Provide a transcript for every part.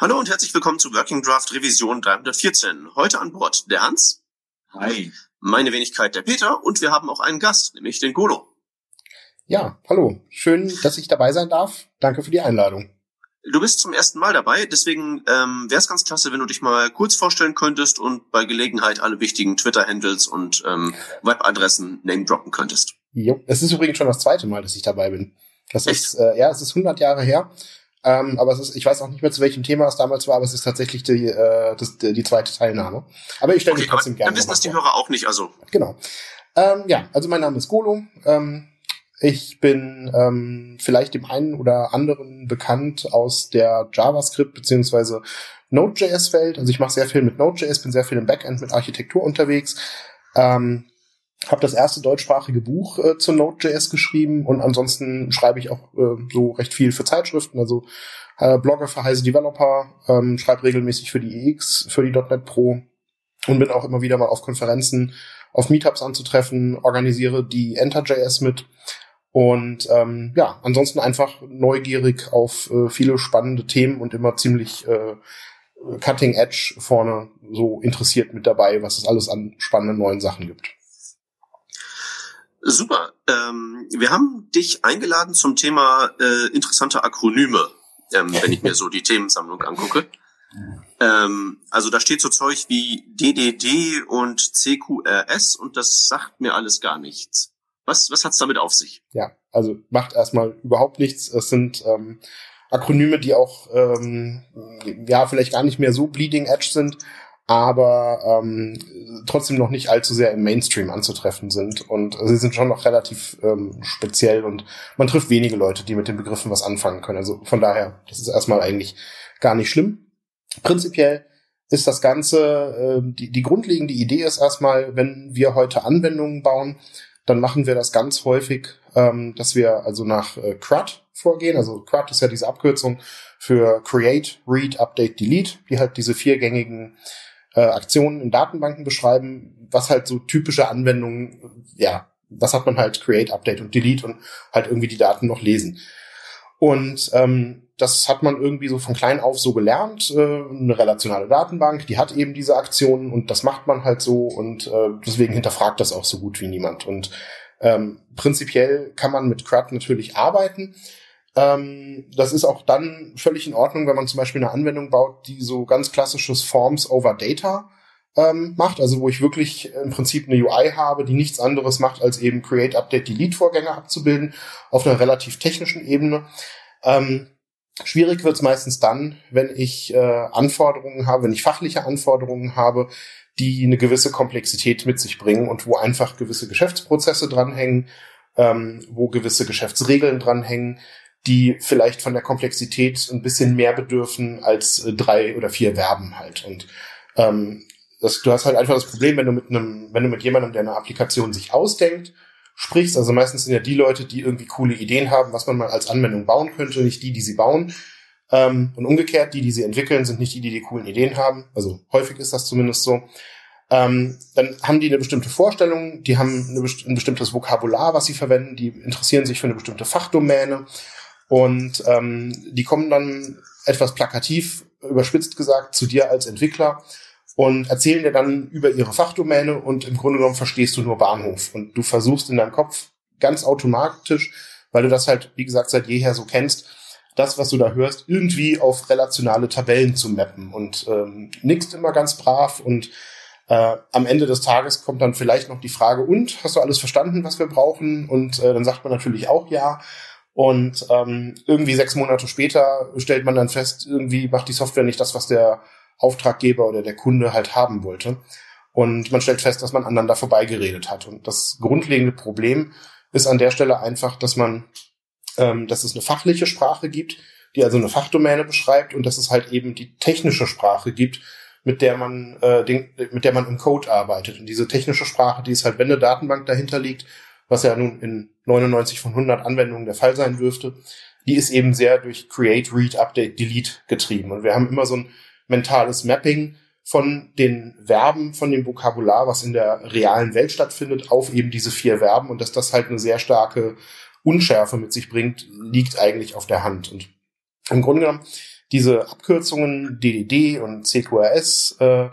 Hallo und herzlich willkommen zu Working Draft Revision 314. Heute an Bord der Hans. Hi. Meine Wenigkeit der Peter und wir haben auch einen Gast, nämlich den Golo. Ja, hallo. Schön, dass ich dabei sein darf. Danke für die Einladung. Du bist zum ersten Mal dabei, deswegen ähm, wäre es ganz klasse, wenn du dich mal kurz vorstellen könntest und bei Gelegenheit alle wichtigen Twitter-Handles und ähm, Webadressen name droppen könntest. Jo, es ist übrigens schon das zweite Mal, dass ich dabei bin. Das Echt? ist äh, ja, es ist 100 Jahre her. Ähm, aber es ist, ich weiß auch nicht mehr, zu welchem Thema es damals war, aber es ist tatsächlich die, äh, das, die zweite Teilnahme. Aber ich stelle okay, mich trotzdem gerne. Dann wissen das die Hörer auch nicht, also. Genau. Ähm, ja, also mein Name ist Golo. Ähm, ich bin ähm, vielleicht dem einen oder anderen bekannt aus der JavaScript beziehungsweise Node.js-Welt. Also ich mache sehr viel mit Node.js, bin sehr viel im Backend mit Architektur unterwegs. Ähm, habe das erste deutschsprachige Buch äh, zu Node.js geschrieben und ansonsten schreibe ich auch äh, so recht viel für Zeitschriften, also äh, Blogger für Heise Developer, ähm, schreibe regelmäßig für die EX, für die .NET Pro und bin auch immer wieder mal auf Konferenzen, auf Meetups anzutreffen, organisiere die Enter.js mit und ähm, ja, ansonsten einfach neugierig auf äh, viele spannende Themen und immer ziemlich äh, cutting edge vorne so interessiert mit dabei, was es alles an spannenden neuen Sachen gibt. Super. Ähm, wir haben dich eingeladen zum Thema äh, interessante Akronyme, ähm, wenn ich mir so die Themensammlung angucke. Ähm, also da steht so Zeug wie DDD und CQRS und das sagt mir alles gar nichts. Was, was hat's damit auf sich? Ja, also macht erstmal überhaupt nichts. Es sind ähm, Akronyme, die auch ähm, ja vielleicht gar nicht mehr so bleeding edge sind, aber ähm, trotzdem noch nicht allzu sehr im Mainstream anzutreffen sind. Und sie sind schon noch relativ ähm, speziell und man trifft wenige Leute, die mit den Begriffen was anfangen können. Also von daher, das ist erstmal eigentlich gar nicht schlimm. Prinzipiell ist das Ganze, äh, die, die grundlegende Idee ist erstmal, wenn wir heute Anwendungen bauen, dann machen wir das ganz häufig, ähm, dass wir also nach äh, CRUD vorgehen. Also CRUD ist ja diese Abkürzung für Create, Read, Update, Delete, die halt diese viergängigen äh, Aktionen in Datenbanken beschreiben, was halt so typische Anwendungen, ja, was hat man halt Create, Update und Delete und halt irgendwie die Daten noch lesen. Und ähm, das hat man irgendwie so von klein auf so gelernt. Äh, eine relationale Datenbank, die hat eben diese Aktionen und das macht man halt so und äh, deswegen hinterfragt das auch so gut wie niemand. Und ähm, prinzipiell kann man mit CRUD natürlich arbeiten. Ähm, das ist auch dann völlig in Ordnung, wenn man zum Beispiel eine Anwendung baut, die so ganz klassisches Forms over Data ähm, macht, also wo ich wirklich im Prinzip eine UI habe, die nichts anderes macht, als eben Create, Update, Delete Vorgänge abzubilden auf einer relativ technischen Ebene. Ähm, schwierig wird es meistens dann, wenn ich äh, Anforderungen habe, wenn ich fachliche Anforderungen habe, die eine gewisse Komplexität mit sich bringen und wo einfach gewisse Geschäftsprozesse dranhängen, ähm, wo gewisse Geschäftsregeln dranhängen, die vielleicht von der Komplexität ein bisschen mehr bedürfen als äh, drei oder vier Verben halt. Und ähm, das, du hast halt einfach das Problem, wenn du mit einem, wenn du mit jemandem, der eine Applikation sich ausdenkt, sprichst, also meistens sind ja die Leute, die irgendwie coole Ideen haben, was man mal als Anwendung bauen könnte, nicht die, die sie bauen. Ähm, und umgekehrt, die, die sie entwickeln, sind nicht die, die die coolen Ideen haben. Also häufig ist das zumindest so. Ähm, dann haben die eine bestimmte Vorstellung, die haben eine, ein bestimmtes Vokabular, was sie verwenden, die interessieren sich für eine bestimmte Fachdomäne und ähm, die kommen dann etwas plakativ, überspitzt gesagt, zu dir als Entwickler und erzählen dir dann über ihre Fachdomäne und im Grunde genommen verstehst du nur Bahnhof. Und du versuchst in deinem Kopf ganz automatisch, weil du das halt, wie gesagt, seit jeher so kennst, das, was du da hörst, irgendwie auf relationale Tabellen zu mappen und ähm, nickst immer ganz brav und äh, am Ende des Tages kommt dann vielleicht noch die Frage, und hast du alles verstanden, was wir brauchen? Und äh, dann sagt man natürlich auch ja. Und ähm, irgendwie sechs Monate später stellt man dann fest, irgendwie macht die Software nicht das, was der Auftraggeber oder der Kunde halt haben wollte. Und man stellt fest, dass man aneinander vorbeigeredet hat. Und das grundlegende Problem ist an der Stelle einfach, dass man, ähm, dass es eine fachliche Sprache gibt, die also eine Fachdomäne beschreibt und dass es halt eben die technische Sprache gibt, mit der man, äh, den, mit der man im Code arbeitet. Und diese technische Sprache, die ist halt, wenn eine Datenbank dahinter liegt, was ja nun in 99 von 100 Anwendungen der Fall sein dürfte, die ist eben sehr durch Create, Read, Update, Delete getrieben. Und wir haben immer so ein mentales Mapping von den Verben, von dem Vokabular, was in der realen Welt stattfindet, auf eben diese vier Verben. Und dass das halt eine sehr starke Unschärfe mit sich bringt, liegt eigentlich auf der Hand. Und im Grunde genommen diese Abkürzungen DDD und CQRS, äh,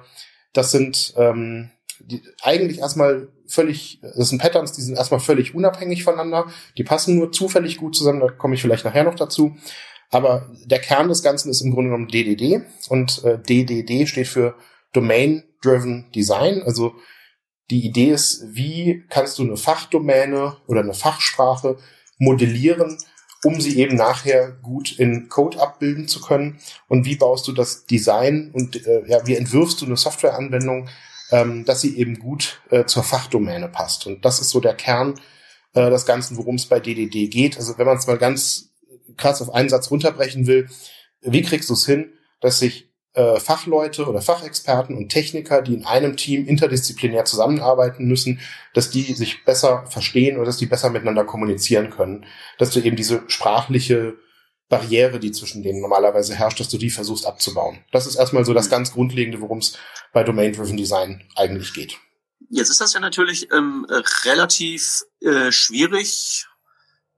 das sind ähm, die, eigentlich erstmal völlig, das sind Patterns, die sind erstmal völlig unabhängig voneinander. Die passen nur zufällig gut zusammen, da komme ich vielleicht nachher noch dazu. Aber der Kern des Ganzen ist im Grunde genommen DDD und äh, DDD steht für Domain Driven Design. Also die Idee ist, wie kannst du eine Fachdomäne oder eine Fachsprache modellieren, um sie eben nachher gut in Code abbilden zu können? Und wie baust du das Design und äh, ja, wie entwirfst du eine Softwareanwendung, ähm, dass sie eben gut äh, zur Fachdomäne passt? Und das ist so der Kern äh, des Ganzen, worum es bei DDD geht. Also wenn man es mal ganz krass auf einen Satz runterbrechen will, wie kriegst du es hin, dass sich äh, Fachleute oder Fachexperten und Techniker, die in einem Team interdisziplinär zusammenarbeiten müssen, dass die sich besser verstehen oder dass die besser miteinander kommunizieren können, dass du eben diese sprachliche Barriere, die zwischen denen normalerweise herrscht, dass du die versuchst abzubauen. Das ist erstmal so das ganz Grundlegende, worum es bei Domain-Driven Design eigentlich geht. Jetzt ist das ja natürlich ähm, relativ äh, schwierig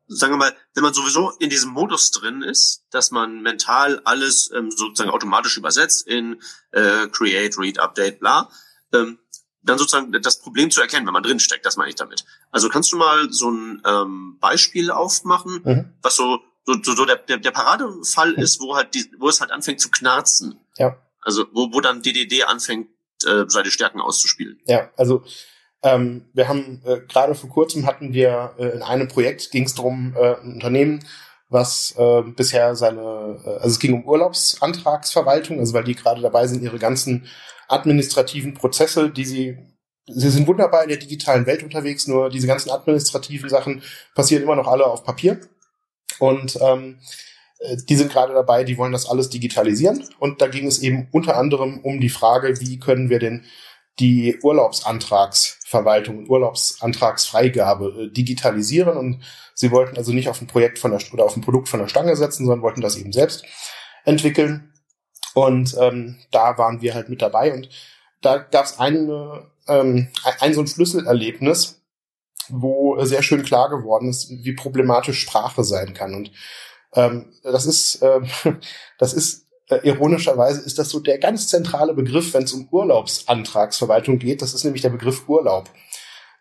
sagen wir mal, wenn man sowieso in diesem Modus drin ist, dass man mental alles ähm, sozusagen automatisch übersetzt in äh, Create, Read, Update, bla, ähm, dann sozusagen das Problem zu erkennen, wenn man drin steckt, das meine ich damit. Also kannst du mal so ein ähm, Beispiel aufmachen, mhm. was so, so, so, der, der Paradefall mhm. ist, wo halt die, wo es halt anfängt zu knarzen. Ja. Also wo, wo dann DDD anfängt, äh, seine Stärken auszuspielen. Ja, also ähm, wir haben äh, gerade vor kurzem hatten wir äh, in einem Projekt ging es darum, äh, ein Unternehmen, was äh, bisher seine, äh, also es ging um Urlaubsantragsverwaltung, also weil die gerade dabei sind, ihre ganzen administrativen Prozesse, die sie Sie sind wunderbar in der digitalen Welt unterwegs, nur diese ganzen administrativen Sachen passieren immer noch alle auf Papier. Und ähm, äh, die sind gerade dabei, die wollen das alles digitalisieren. Und da ging es eben unter anderem um die Frage, wie können wir denn die Urlaubsantragsverwaltung und Urlaubsantragsfreigabe äh, digitalisieren und sie wollten also nicht auf ein Projekt von der oder auf ein Produkt von der Stange setzen, sondern wollten das eben selbst entwickeln. Und ähm, da waren wir halt mit dabei und da gab es eine, ähm, ein so ein Schlüsselerlebnis, wo sehr schön klar geworden ist, wie problematisch Sprache sein kann. Und ähm, das ist, ähm, das ist äh, ironischerweise ist das so der ganz zentrale Begriff, wenn es um Urlaubsantragsverwaltung geht. Das ist nämlich der Begriff Urlaub.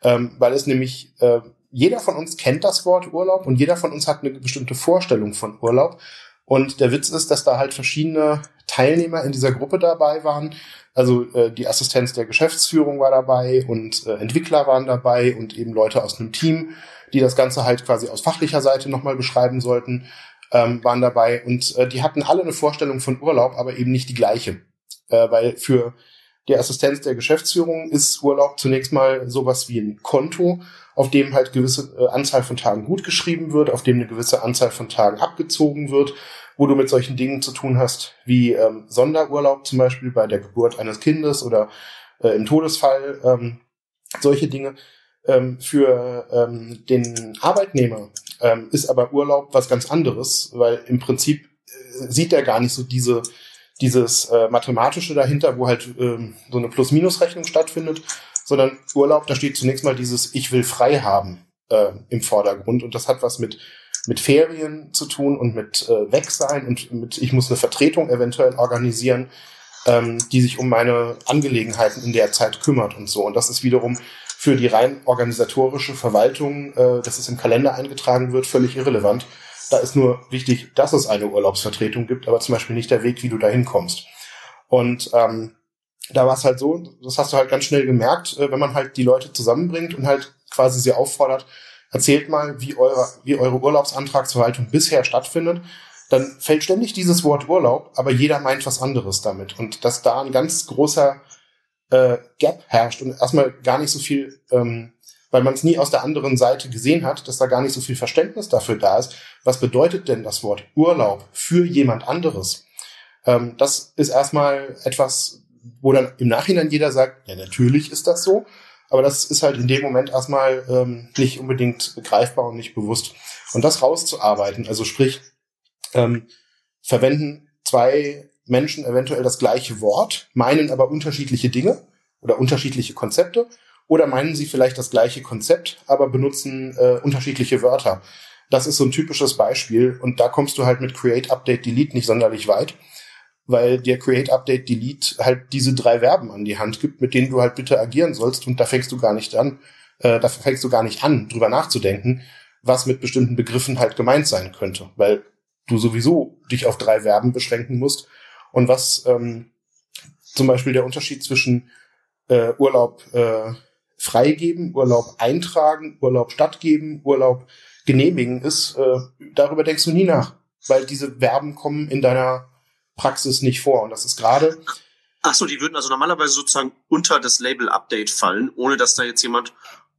Ähm, weil es nämlich, äh, jeder von uns kennt das Wort Urlaub und jeder von uns hat eine bestimmte Vorstellung von Urlaub. Und der Witz ist, dass da halt verschiedene Teilnehmer in dieser Gruppe dabei waren. Also äh, die Assistenz der Geschäftsführung war dabei und äh, Entwickler waren dabei und eben Leute aus einem Team, die das Ganze halt quasi aus fachlicher Seite nochmal beschreiben sollten ähm, waren dabei und äh, die hatten alle eine Vorstellung von Urlaub, aber eben nicht die gleiche. Äh, weil für die Assistenz der Geschäftsführung ist Urlaub zunächst mal sowas wie ein Konto, auf dem halt gewisse äh, Anzahl von Tagen gut geschrieben wird, auf dem eine gewisse Anzahl von Tagen abgezogen wird, wo du mit solchen Dingen zu tun hast wie ähm, Sonderurlaub zum Beispiel bei der Geburt eines Kindes oder äh, im Todesfall, ähm, solche Dinge. Ähm, für ähm, den Arbeitnehmer ähm, ist aber Urlaub was ganz anderes, weil im Prinzip äh, sieht er gar nicht so diese dieses äh, mathematische dahinter, wo halt ähm, so eine Plus-Minus-Rechnung stattfindet, sondern Urlaub, da steht zunächst mal dieses Ich will frei haben äh, im Vordergrund. Und das hat was mit mit Ferien zu tun und mit äh, Wegsein und mit ich muss eine Vertretung eventuell organisieren, ähm, die sich um meine Angelegenheiten in der Zeit kümmert und so. Und das ist wiederum für die rein organisatorische Verwaltung, äh, dass es im Kalender eingetragen wird, völlig irrelevant. Da ist nur wichtig, dass es eine Urlaubsvertretung gibt, aber zum Beispiel nicht der Weg, wie du da hinkommst. Und ähm, da war es halt so, das hast du halt ganz schnell gemerkt, äh, wenn man halt die Leute zusammenbringt und halt quasi sie auffordert, erzählt mal, wie eure, wie eure Urlaubsantragsverwaltung bisher stattfindet, dann fällt ständig dieses Wort Urlaub, aber jeder meint was anderes damit. Und dass da ein ganz großer äh, Gap herrscht und erstmal gar nicht so viel, ähm, weil man es nie aus der anderen Seite gesehen hat, dass da gar nicht so viel Verständnis dafür da ist. Was bedeutet denn das Wort Urlaub für jemand anderes? Ähm, das ist erstmal etwas, wo dann im Nachhinein jeder sagt, ja, natürlich ist das so. Aber das ist halt in dem Moment erstmal ähm, nicht unbedingt begreifbar und nicht bewusst. Und das rauszuarbeiten, also sprich, ähm, verwenden zwei Menschen eventuell das gleiche Wort, meinen aber unterschiedliche Dinge oder unterschiedliche Konzepte oder meinen sie vielleicht das gleiche Konzept, aber benutzen äh, unterschiedliche Wörter. Das ist so ein typisches Beispiel und da kommst du halt mit Create, Update, Delete nicht sonderlich weit, weil dir Create, Update, Delete halt diese drei Verben an die Hand gibt, mit denen du halt bitte agieren sollst und da fängst du gar nicht an, äh, da fängst du gar nicht an, drüber nachzudenken, was mit bestimmten Begriffen halt gemeint sein könnte, weil du sowieso dich auf drei Verben beschränken musst und was ähm, zum Beispiel der Unterschied zwischen äh, Urlaub äh, freigeben, Urlaub eintragen, Urlaub stattgeben, Urlaub genehmigen ist, äh, darüber denkst du nie nach, weil diese Verben kommen in deiner Praxis nicht vor. Und das ist gerade. Ach so, die würden also normalerweise sozusagen unter das Label Update fallen, ohne dass da jetzt jemand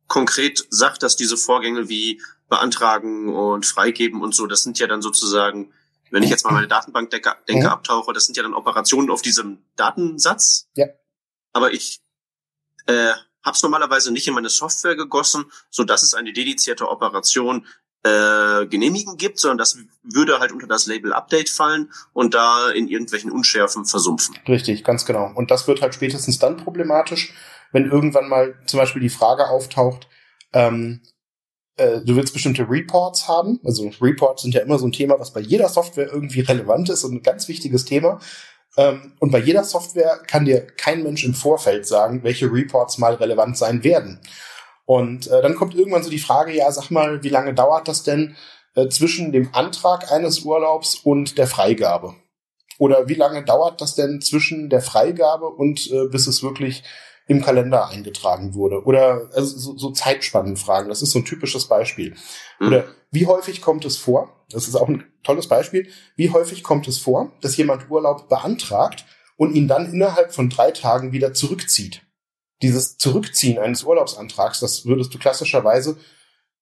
konkret sagt, dass diese Vorgänge wie beantragen und freigeben und so, das sind ja dann sozusagen, wenn ich jetzt mal meine Datenbank denke, denke abtauche, das sind ja dann Operationen auf diesem Datensatz. Ja. Aber ich äh, habe es normalerweise nicht in meine Software gegossen, so dass es eine dedizierte Operation äh, genehmigen gibt, sondern das würde halt unter das Label Update fallen und da in irgendwelchen Unschärfen versumpfen. Richtig, ganz genau. Und das wird halt spätestens dann problematisch, wenn irgendwann mal zum Beispiel die Frage auftaucht, ähm, äh, du willst bestimmte Reports haben. Also Reports sind ja immer so ein Thema, was bei jeder Software irgendwie relevant ist und ein ganz wichtiges Thema. Ähm, und bei jeder Software kann dir kein Mensch im Vorfeld sagen, welche Reports mal relevant sein werden. Und äh, dann kommt irgendwann so die Frage, ja, sag mal, wie lange dauert das denn äh, zwischen dem Antrag eines Urlaubs und der Freigabe? Oder wie lange dauert das denn zwischen der Freigabe und äh, bis es wirklich im Kalender eingetragen wurde? Oder also so, so Zeitspannenfragen, das ist so ein typisches Beispiel. Mhm. Oder wie häufig kommt es vor, das ist auch ein tolles Beispiel, wie häufig kommt es vor, dass jemand Urlaub beantragt und ihn dann innerhalb von drei Tagen wieder zurückzieht? Dieses Zurückziehen eines Urlaubsantrags, das würdest du klassischerweise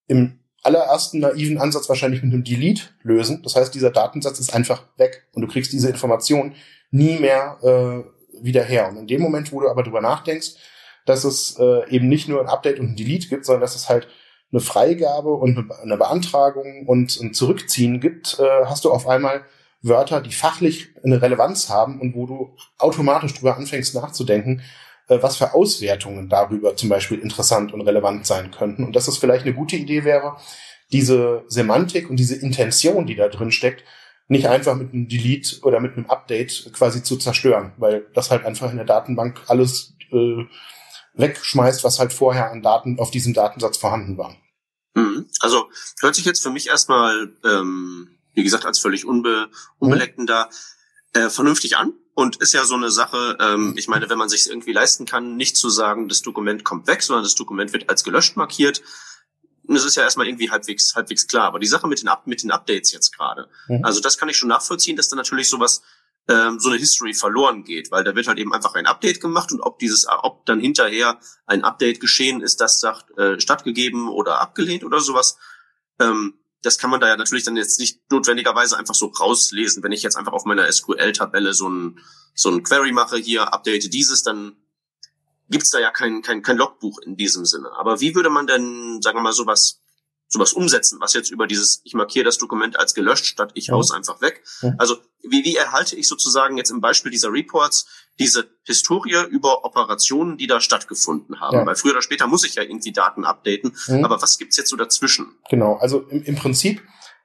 im allerersten naiven Ansatz wahrscheinlich mit einem Delete lösen. Das heißt, dieser Datensatz ist einfach weg und du kriegst diese Information nie mehr äh, wieder her. Und in dem Moment, wo du aber drüber nachdenkst, dass es äh, eben nicht nur ein Update und ein Delete gibt, sondern dass es halt eine Freigabe und eine Beantragung und ein Zurückziehen gibt, äh, hast du auf einmal Wörter, die fachlich eine Relevanz haben und wo du automatisch drüber anfängst nachzudenken, äh, was für Auswertungen darüber zum Beispiel interessant und relevant sein könnten. Und dass es vielleicht eine gute Idee wäre, diese Semantik und diese Intention, die da drin steckt, nicht einfach mit einem Delete oder mit einem Update quasi zu zerstören, weil das halt einfach in der Datenbank alles äh, wegschmeißt, was halt vorher an Daten auf diesem Datensatz vorhanden war. Mhm. Also hört sich jetzt für mich erstmal, ähm, wie gesagt, als völlig unbe unbeleckten mhm. da äh, vernünftig an und ist ja so eine Sache, ähm, ich meine, wenn man sich irgendwie leisten kann, nicht zu sagen, das Dokument kommt weg, sondern das Dokument wird als gelöscht markiert, das ist ja erstmal irgendwie halbwegs, halbwegs klar. Aber die Sache mit den, mit den Updates jetzt gerade, mhm. also das kann ich schon nachvollziehen, dass da natürlich sowas, ähm, so eine History verloren geht, weil da wird halt eben einfach ein Update gemacht und ob dieses, ob dann hinterher ein Update geschehen ist, das sagt, äh, stattgegeben oder abgelehnt oder sowas, ähm, das kann man da ja natürlich dann jetzt nicht notwendigerweise einfach so rauslesen. Wenn ich jetzt einfach auf meiner SQL-Tabelle so ein, so ein Query mache, hier update dieses, dann gibt's da ja kein, kein, kein Logbuch in diesem Sinne. Aber wie würde man denn, sagen wir mal, sowas sowas umsetzen, was jetzt über dieses, ich markiere das Dokument als gelöscht, statt ich haus einfach weg. Mhm. Also wie, wie erhalte ich sozusagen jetzt im Beispiel dieser Reports diese Historie über Operationen, die da stattgefunden haben? Ja. Weil früher oder später muss ich ja irgendwie Daten updaten. Mhm. Aber was gibt's jetzt so dazwischen? Genau, also im, im Prinzip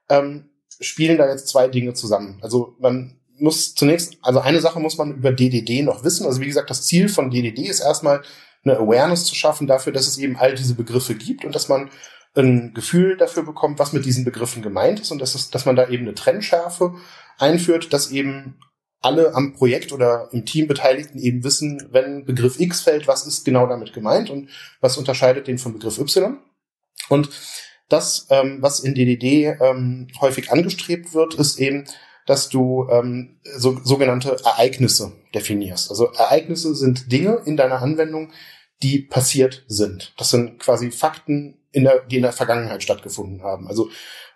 ähm, spielen da jetzt zwei Dinge zusammen. Also man muss zunächst, also eine Sache muss man über DDD noch wissen. Also wie gesagt, das Ziel von DDD ist erstmal eine Awareness zu schaffen dafür, dass es eben all diese Begriffe gibt und dass man ein Gefühl dafür bekommt, was mit diesen Begriffen gemeint ist und dass, es, dass man da eben eine Trennschärfe einführt, dass eben alle am Projekt oder im Team Beteiligten eben wissen, wenn Begriff X fällt, was ist genau damit gemeint und was unterscheidet den vom Begriff Y. Und das, ähm, was in DDD ähm, häufig angestrebt wird, ist eben, dass du ähm, so, sogenannte Ereignisse definierst. Also Ereignisse sind Dinge in deiner Anwendung, die passiert sind. Das sind quasi Fakten, in der, die in der Vergangenheit stattgefunden haben. Also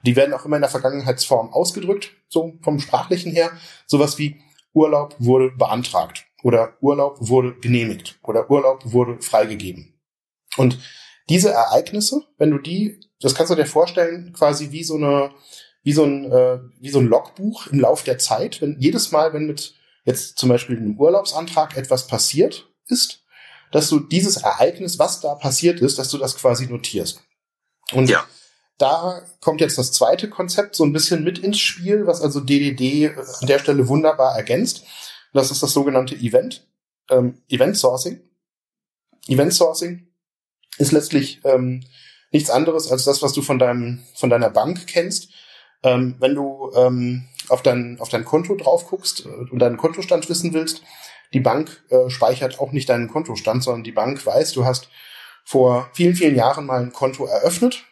die werden auch immer in der Vergangenheitsform ausgedrückt, so vom sprachlichen her. Sowas wie Urlaub wurde beantragt oder Urlaub wurde genehmigt oder Urlaub wurde freigegeben. Und diese Ereignisse, wenn du die, das kannst du dir vorstellen, quasi wie so eine, wie so ein, äh, wie so ein Logbuch im Lauf der Zeit. Wenn jedes Mal, wenn mit jetzt zum Beispiel einem Urlaubsantrag etwas passiert ist, dass du dieses Ereignis, was da passiert ist, dass du das quasi notierst. Und ja. da kommt jetzt das zweite Konzept so ein bisschen mit ins Spiel, was also DDD an der Stelle wunderbar ergänzt. Das ist das sogenannte Event, ähm, Event Sourcing. Event Sourcing ist letztlich ähm, nichts anderes als das, was du von deinem von deiner Bank kennst. Ähm, wenn du ähm, auf dein auf dein Konto drauf guckst äh, und deinen Kontostand wissen willst, die Bank äh, speichert auch nicht deinen Kontostand, sondern die Bank weiß, du hast vor vielen vielen Jahren mal ein Konto eröffnet.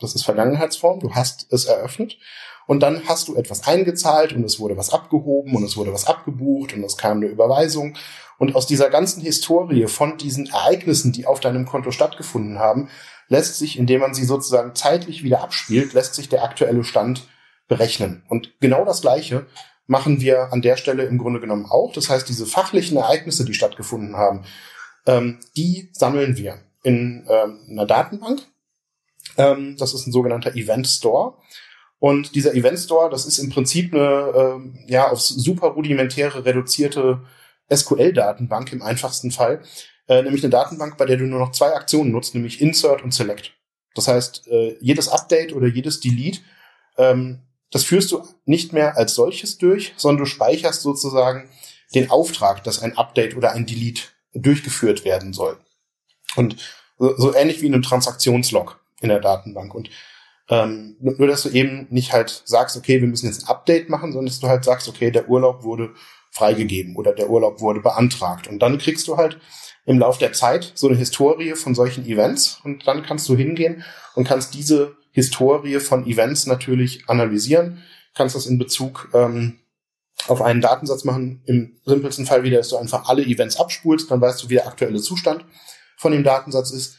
Das ist Vergangenheitsform. Du hast es eröffnet und dann hast du etwas eingezahlt und es wurde was abgehoben und es wurde was abgebucht und es kam eine Überweisung und aus dieser ganzen Historie von diesen Ereignissen, die auf deinem Konto stattgefunden haben, lässt sich, indem man sie sozusagen zeitlich wieder abspielt, lässt sich der aktuelle Stand berechnen. Und genau das Gleiche machen wir an der Stelle im Grunde genommen auch. Das heißt, diese fachlichen Ereignisse, die stattgefunden haben, ähm, die sammeln wir in ähm, einer Datenbank. Ähm, das ist ein sogenannter Event Store. Und dieser Event Store, das ist im Prinzip eine ähm, ja auf super rudimentäre reduzierte SQL-Datenbank im einfachsten Fall, äh, nämlich eine Datenbank, bei der du nur noch zwei Aktionen nutzt, nämlich Insert und Select. Das heißt, äh, jedes Update oder jedes Delete, ähm, das führst du nicht mehr als solches durch, sondern du speicherst sozusagen den Auftrag, dass ein Update oder ein Delete durchgeführt werden soll. Und so, so ähnlich wie in einem Transaktionslog in der Datenbank. Und ähm, nur, dass du eben nicht halt sagst, okay, wir müssen jetzt ein Update machen, sondern dass du halt sagst, okay, der Urlaub wurde freigegeben oder der Urlaub wurde beantragt. Und dann kriegst du halt im Lauf der Zeit so eine Historie von solchen Events und dann kannst du hingehen und kannst diese Historie von Events natürlich analysieren, kannst das in Bezug ähm, auf einen Datensatz machen. Im simpelsten Fall wieder, dass du einfach alle Events abspulst, dann weißt du, wie der aktuelle Zustand von dem Datensatz ist.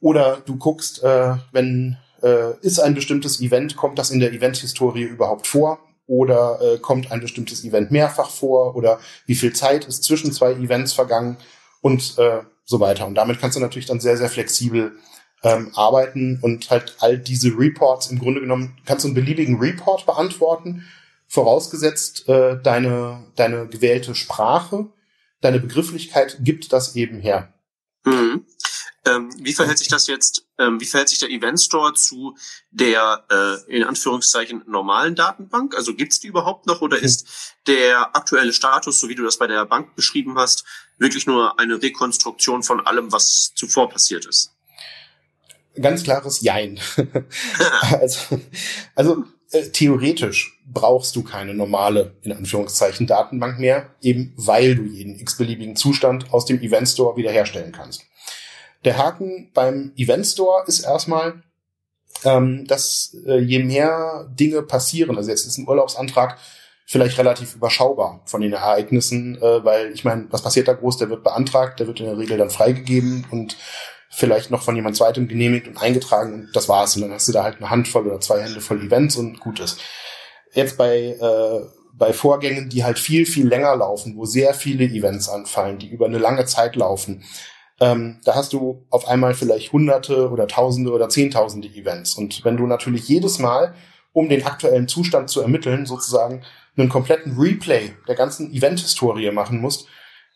Oder du guckst, äh, wenn äh, ist ein bestimmtes Event, kommt das in der Event-Historie überhaupt vor? Oder äh, kommt ein bestimmtes Event mehrfach vor? Oder wie viel Zeit ist zwischen zwei Events vergangen? Und äh, so weiter. Und damit kannst du natürlich dann sehr, sehr flexibel ähm, arbeiten und halt all diese Reports im Grunde genommen, kannst du einen beliebigen Report beantworten, vorausgesetzt äh, deine, deine gewählte Sprache, deine Begrifflichkeit gibt das eben her. Mhm. Ähm, wie verhält sich das jetzt, ähm, wie verhält sich der Event Store zu der äh, in Anführungszeichen normalen Datenbank? Also gibt's die überhaupt noch oder hm. ist der aktuelle Status, so wie du das bei der Bank beschrieben hast, wirklich nur eine Rekonstruktion von allem, was zuvor passiert ist? Ganz klares Jein. also, also äh, theoretisch brauchst du keine normale, in Anführungszeichen, Datenbank mehr, eben weil du jeden x-beliebigen Zustand aus dem Event Store wiederherstellen kannst. Der Haken beim Event Store ist erstmal, ähm, dass äh, je mehr Dinge passieren, also jetzt ist ein Urlaubsantrag vielleicht relativ überschaubar von den Ereignissen, äh, weil ich meine, was passiert da groß? Der wird beantragt, der wird in der Regel dann freigegeben und vielleicht noch von jemand zweitem genehmigt und eingetragen und das war's. Und dann hast du da halt eine Handvoll oder zwei Hände voll Events und gut ist. Jetzt bei äh, bei Vorgängen, die halt viel, viel länger laufen, wo sehr viele Events anfallen, die über eine lange Zeit laufen, ähm, da hast du auf einmal vielleicht hunderte oder tausende oder zehntausende Events. Und wenn du natürlich jedes Mal, um den aktuellen Zustand zu ermitteln, sozusagen einen kompletten Replay der ganzen Event-Historie machen musst,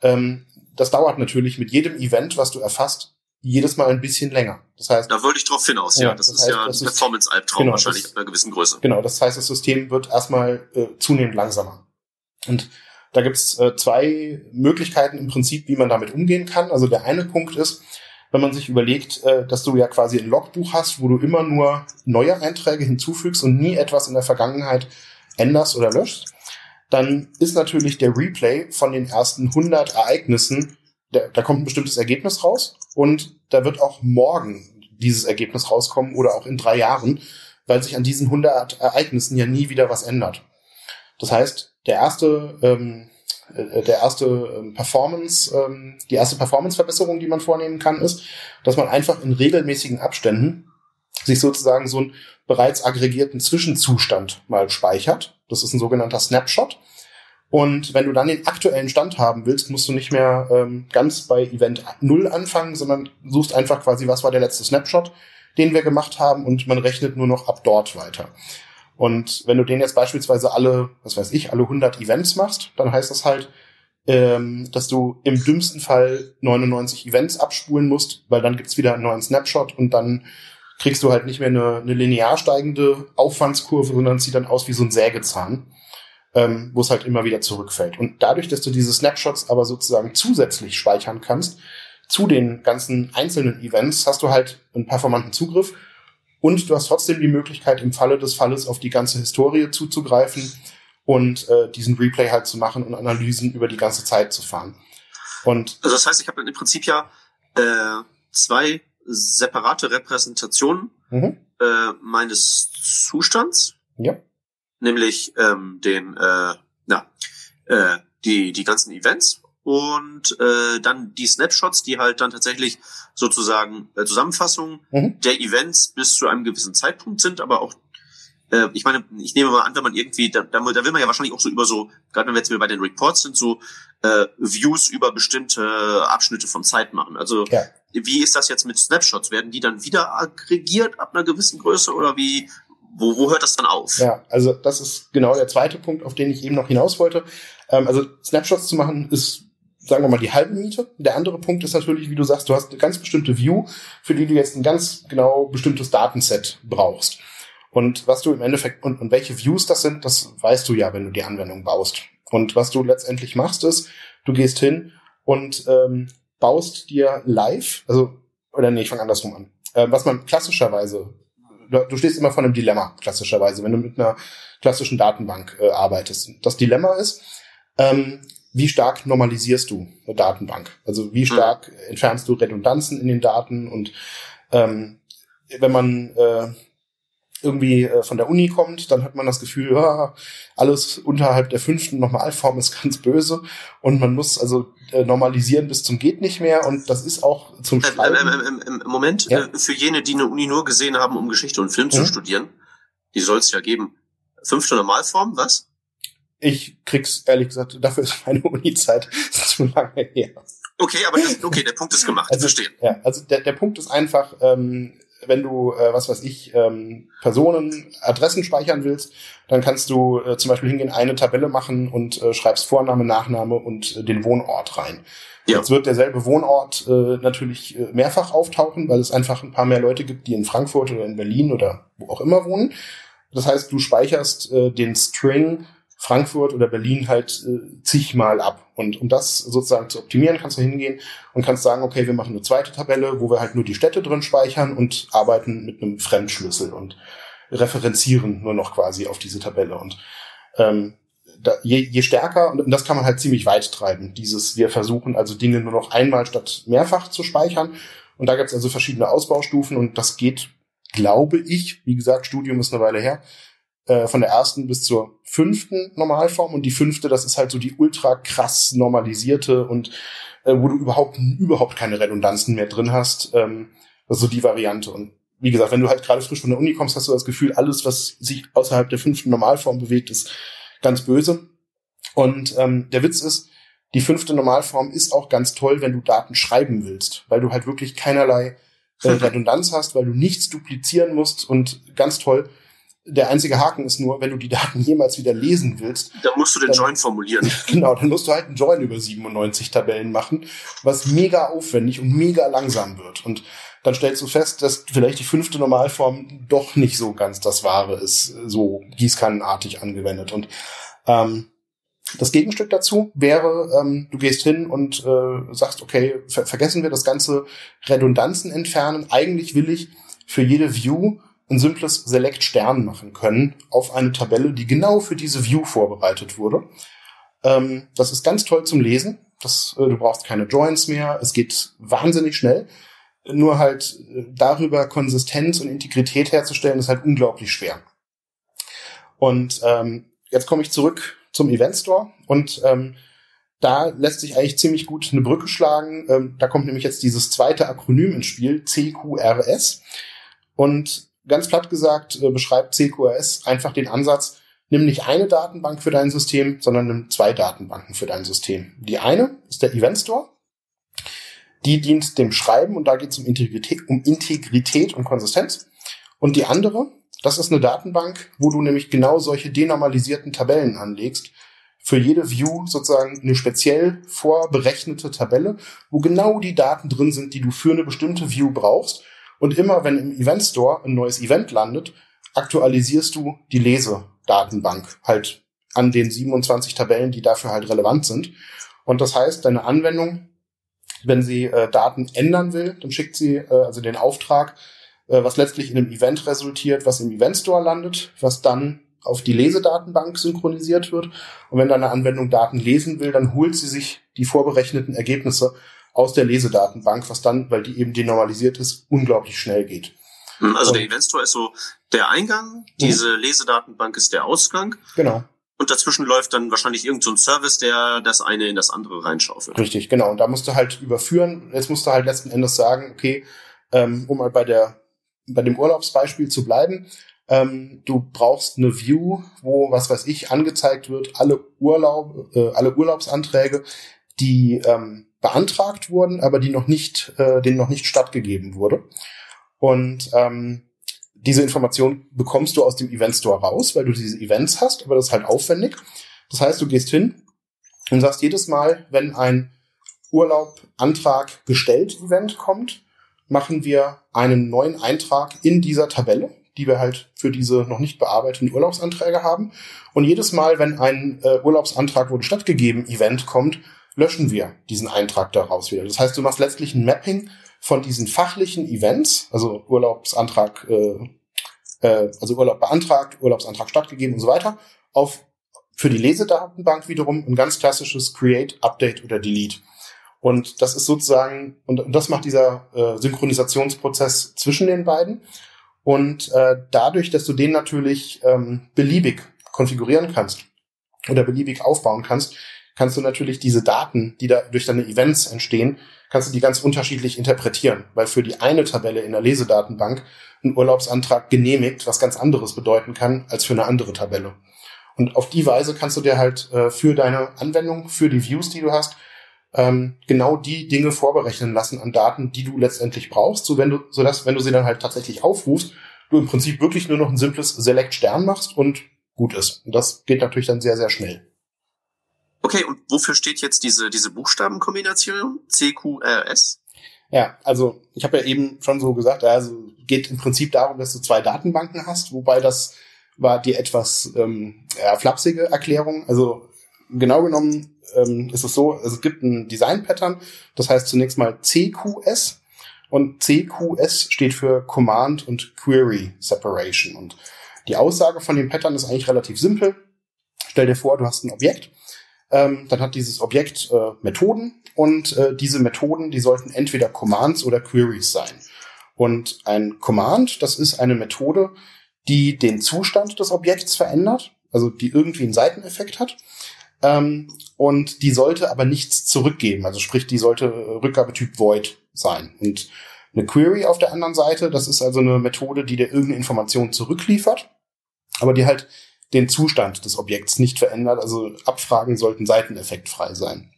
ähm, das dauert natürlich mit jedem Event, was du erfasst, jedes Mal ein bisschen länger. Das heißt, da wollte ich drauf hinaus. Ja, ja das, das ist heißt, ja ein Performance-Albtraum genau, wahrscheinlich das, ab einer gewissen Größe. Genau, das heißt, das System wird erstmal äh, zunehmend langsamer. Und da gibt's äh, zwei Möglichkeiten im Prinzip, wie man damit umgehen kann. Also der eine Punkt ist, wenn man sich überlegt, äh, dass du ja quasi ein Logbuch hast, wo du immer nur neue Einträge hinzufügst und nie etwas in der Vergangenheit änderst oder löschst, dann ist natürlich der Replay von den ersten 100 Ereignissen, da, da kommt ein bestimmtes Ergebnis raus und da wird auch morgen dieses Ergebnis rauskommen oder auch in drei Jahren, weil sich an diesen 100 Ereignissen ja nie wieder was ändert. Das heißt, der erste, ähm, äh, der erste ähm, Performance, ähm, die erste Performance-Verbesserung, die man vornehmen kann, ist, dass man einfach in regelmäßigen Abständen sich sozusagen so einen bereits aggregierten Zwischenzustand mal speichert. Das ist ein sogenannter Snapshot. Und wenn du dann den aktuellen Stand haben willst, musst du nicht mehr ähm, ganz bei Event 0 anfangen, sondern suchst einfach quasi, was war der letzte Snapshot, den wir gemacht haben und man rechnet nur noch ab dort weiter. Und wenn du den jetzt beispielsweise alle, was weiß ich, alle 100 Events machst, dann heißt das halt, ähm, dass du im dümmsten Fall 99 Events abspulen musst, weil dann gibt's wieder einen neuen Snapshot und dann kriegst du halt nicht mehr eine, eine linear steigende Aufwandskurve, sondern sieht dann aus wie so ein Sägezahn. ähm, wo es halt immer wieder zurückfällt. Und dadurch, dass du diese Snapshots aber sozusagen zusätzlich speichern kannst, zu den ganzen einzelnen Events, hast du halt einen performanten Zugriff und du hast trotzdem die Möglichkeit, im Falle des Falles auf die ganze Historie zuzugreifen und äh, diesen Replay halt zu machen und Analysen über die ganze Zeit zu fahren. Und also das heißt, ich habe dann im Prinzip ja äh, zwei separate Repräsentationen mhm. äh, meines Zustands. Ja. Nämlich ähm, den, äh, na, äh, die, die ganzen Events und äh, dann die Snapshots, die halt dann tatsächlich sozusagen äh, Zusammenfassungen mhm. der Events bis zu einem gewissen Zeitpunkt sind, aber auch äh, ich meine, ich nehme mal an, wenn man irgendwie, da, da will man ja wahrscheinlich auch so über so, gerade wenn wir jetzt wieder bei den Reports sind, so äh, Views über bestimmte Abschnitte von Zeit machen. Also ja. wie ist das jetzt mit Snapshots? Werden die dann wieder aggregiert ab einer gewissen Größe oder wie, wo, wo hört das dann auf? Ja, also das ist genau der zweite Punkt, auf den ich eben noch hinaus wollte. Ähm, also Snapshots zu machen ist sagen wir mal, die halbe Miete. Der andere Punkt ist natürlich, wie du sagst, du hast eine ganz bestimmte View, für die du jetzt ein ganz genau bestimmtes Datenset brauchst. Und was du im Endeffekt, und, und welche Views das sind, das weißt du ja, wenn du die Anwendung baust. Und was du letztendlich machst, ist, du gehst hin und ähm, baust dir live, also, oder nee, ich fange andersrum an. Äh, was man klassischerweise, du, du stehst immer vor einem Dilemma, klassischerweise, wenn du mit einer klassischen Datenbank äh, arbeitest. Das Dilemma ist, ähm, wie stark normalisierst du eine Datenbank? Also wie hm. stark entfernst du Redundanzen in den Daten und ähm, wenn man äh, irgendwie äh, von der Uni kommt, dann hat man das Gefühl, ja, alles unterhalb der fünften Normalform ist ganz böse und man muss also äh, normalisieren bis zum geht nicht mehr und das ist auch zum ähm, Schreiben. Ähm, ähm, Im Moment, ja? äh, für jene, die eine Uni nur gesehen haben, um Geschichte und Film mhm. zu studieren, die soll es ja geben. Fünfte Normalform, was? Ich krieg's ehrlich gesagt, dafür ist meine Uni-Zeit zu lange her. Okay, aber das, okay, der Punkt ist gemacht. Also, verstehe. Ja, also der, der Punkt ist einfach, ähm, wenn du, äh, was weiß ich, ähm, Personen, Adressen speichern willst, dann kannst du äh, zum Beispiel hingehen, eine Tabelle machen und äh, schreibst Vorname, Nachname und äh, den Wohnort rein. Ja. Jetzt wird derselbe Wohnort äh, natürlich äh, mehrfach auftauchen, weil es einfach ein paar mehr Leute gibt, die in Frankfurt oder in Berlin oder wo auch immer wohnen. Das heißt, du speicherst äh, den String Frankfurt oder Berlin halt äh, zigmal ab. Und um das sozusagen zu optimieren, kannst du hingehen und kannst sagen, okay, wir machen eine zweite Tabelle, wo wir halt nur die Städte drin speichern und arbeiten mit einem Fremdschlüssel und referenzieren nur noch quasi auf diese Tabelle. Und ähm, da, je, je stärker, und das kann man halt ziemlich weit treiben, dieses, wir versuchen also Dinge nur noch einmal statt mehrfach zu speichern. Und da gibt es also verschiedene Ausbaustufen und das geht, glaube ich, wie gesagt, Studium ist eine Weile her, äh, von der ersten bis zur fünften Normalform und die fünfte, das ist halt so die ultra krass normalisierte und äh, wo du überhaupt überhaupt keine Redundanzen mehr drin hast. Ähm, das ist so die Variante. Und wie gesagt, wenn du halt gerade frisch von der Uni kommst, hast du das Gefühl, alles, was sich außerhalb der fünften Normalform bewegt, ist ganz böse. Und ähm, der Witz ist, die fünfte Normalform ist auch ganz toll, wenn du Daten schreiben willst, weil du halt wirklich keinerlei äh, Redundanz hast, weil du nichts duplizieren musst und ganz toll, der einzige Haken ist nur, wenn du die Daten jemals wieder lesen willst. Dann musst du den dann, Join formulieren. Genau, dann musst du halt einen Join über 97 Tabellen machen, was mega aufwendig und mega langsam wird. Und dann stellst du fest, dass vielleicht die fünfte Normalform doch nicht so ganz das Wahre ist, so gießkannenartig angewendet. Und ähm, das Gegenstück dazu wäre, ähm, du gehst hin und äh, sagst, okay, ver vergessen wir das ganze Redundanzen entfernen. Eigentlich will ich für jede View ein simples Select Stern machen können auf eine Tabelle, die genau für diese View vorbereitet wurde. Ähm, das ist ganz toll zum Lesen. Das, äh, du brauchst keine Joins mehr. Es geht wahnsinnig schnell. Nur halt äh, darüber Konsistenz und Integrität herzustellen, ist halt unglaublich schwer. Und ähm, jetzt komme ich zurück zum Event Store und ähm, da lässt sich eigentlich ziemlich gut eine Brücke schlagen. Ähm, da kommt nämlich jetzt dieses zweite Akronym ins Spiel, CQRS. Und ganz platt gesagt äh, beschreibt CQRS einfach den Ansatz, nimm nicht eine Datenbank für dein System, sondern nimm zwei Datenbanken für dein System. Die eine ist der Event Store. Die dient dem Schreiben und da geht es um Integrität, um Integrität und Konsistenz. Und die andere, das ist eine Datenbank, wo du nämlich genau solche denormalisierten Tabellen anlegst. Für jede View sozusagen eine speziell vorberechnete Tabelle, wo genau die Daten drin sind, die du für eine bestimmte View brauchst und immer wenn im Event Store ein neues Event landet, aktualisierst du die Lesedatenbank halt an den 27 Tabellen, die dafür halt relevant sind. Und das heißt, deine Anwendung, wenn sie äh, Daten ändern will, dann schickt sie äh, also den Auftrag, äh, was letztlich in einem Event resultiert, was im Event Store landet, was dann auf die Lesedatenbank synchronisiert wird. Und wenn deine Anwendung Daten lesen will, dann holt sie sich die vorberechneten Ergebnisse aus der Lesedatenbank, was dann, weil die eben denormalisiert ist, unglaublich schnell geht. Also und, der Event Store ist so der Eingang, diese mhm. Lesedatenbank ist der Ausgang. Genau. Und dazwischen läuft dann wahrscheinlich irgendein so Service, der das eine in das andere reinschaufelt. Richtig, genau. Und da musst du halt überführen. Jetzt musst du halt letzten Endes sagen, okay, ähm, um mal bei der bei dem Urlaubsbeispiel zu bleiben, ähm, du brauchst eine View, wo, was weiß ich, angezeigt wird, alle Urlaub, äh, alle Urlaubsanträge, die ähm, beantragt wurden, aber die noch nicht, äh, denen noch nicht stattgegeben wurde. Und ähm, diese Information bekommst du aus dem Event Store raus, weil du diese Events hast, aber das ist halt aufwendig. Das heißt, du gehst hin und sagst jedes Mal, wenn ein Urlaubantrag gestellt Event kommt, machen wir einen neuen Eintrag in dieser Tabelle, die wir halt für diese noch nicht bearbeiteten Urlaubsanträge haben. Und jedes Mal, wenn ein äh, Urlaubsantrag wurde stattgegeben Event kommt, löschen wir diesen Eintrag daraus wieder. Das heißt, du machst letztlich ein Mapping von diesen fachlichen Events, also Urlaubsantrag, äh, äh, also Urlaub beantragt, Urlaubsantrag stattgegeben und so weiter, auf für die Lesedatenbank wiederum ein ganz klassisches Create, Update oder Delete. Und das ist sozusagen, und, das macht dieser äh, Synchronisationsprozess zwischen den beiden. Und äh, dadurch, dass du den natürlich ähm, beliebig konfigurieren kannst oder beliebig aufbauen kannst, kannst du natürlich diese Daten, die da durch deine Events entstehen, kannst du die ganz unterschiedlich interpretieren, weil für die eine Tabelle in der Lesedatenbank ein Urlaubsantrag genehmigt was ganz anderes bedeuten kann als für eine andere Tabelle. Und auf die Weise kannst du dir halt äh, für deine Anwendung, für die Views, die du hast, ähm, genau die Dinge vorberechnen lassen an Daten, die du letztendlich brauchst, so wenn du, so dass, wenn du sie dann halt tatsächlich aufrufst, du im Prinzip wirklich nur noch ein simples Select Stern machst und gut ist. Und das geht natürlich dann sehr, sehr schnell. Okay, und wofür steht jetzt diese, diese Buchstabenkombination? CQRS? Ja, also ich habe ja eben schon so gesagt, also geht im Prinzip darum, dass du zwei Datenbanken hast, wobei das war die etwas ähm, ja, flapsige Erklärung. Also genau genommen ähm, ist es so, es gibt ein Design-Pattern, das heißt zunächst mal CQS und CQS steht für Command und Query Separation. Und die Aussage von dem Pattern ist eigentlich relativ simpel. Stell dir vor, du hast ein Objekt, ähm, dann hat dieses Objekt äh, Methoden und äh, diese Methoden, die sollten entweder Commands oder Queries sein. Und ein Command, das ist eine Methode, die den Zustand des Objekts verändert, also die irgendwie einen Seiteneffekt hat. Ähm, und die sollte aber nichts zurückgeben. Also sprich, die sollte äh, Rückgabetyp Void sein. Und eine Query auf der anderen Seite, das ist also eine Methode, die dir irgendeine Information zurückliefert, aber die halt den Zustand des Objekts nicht verändert. Also Abfragen sollten seiteneffektfrei sein.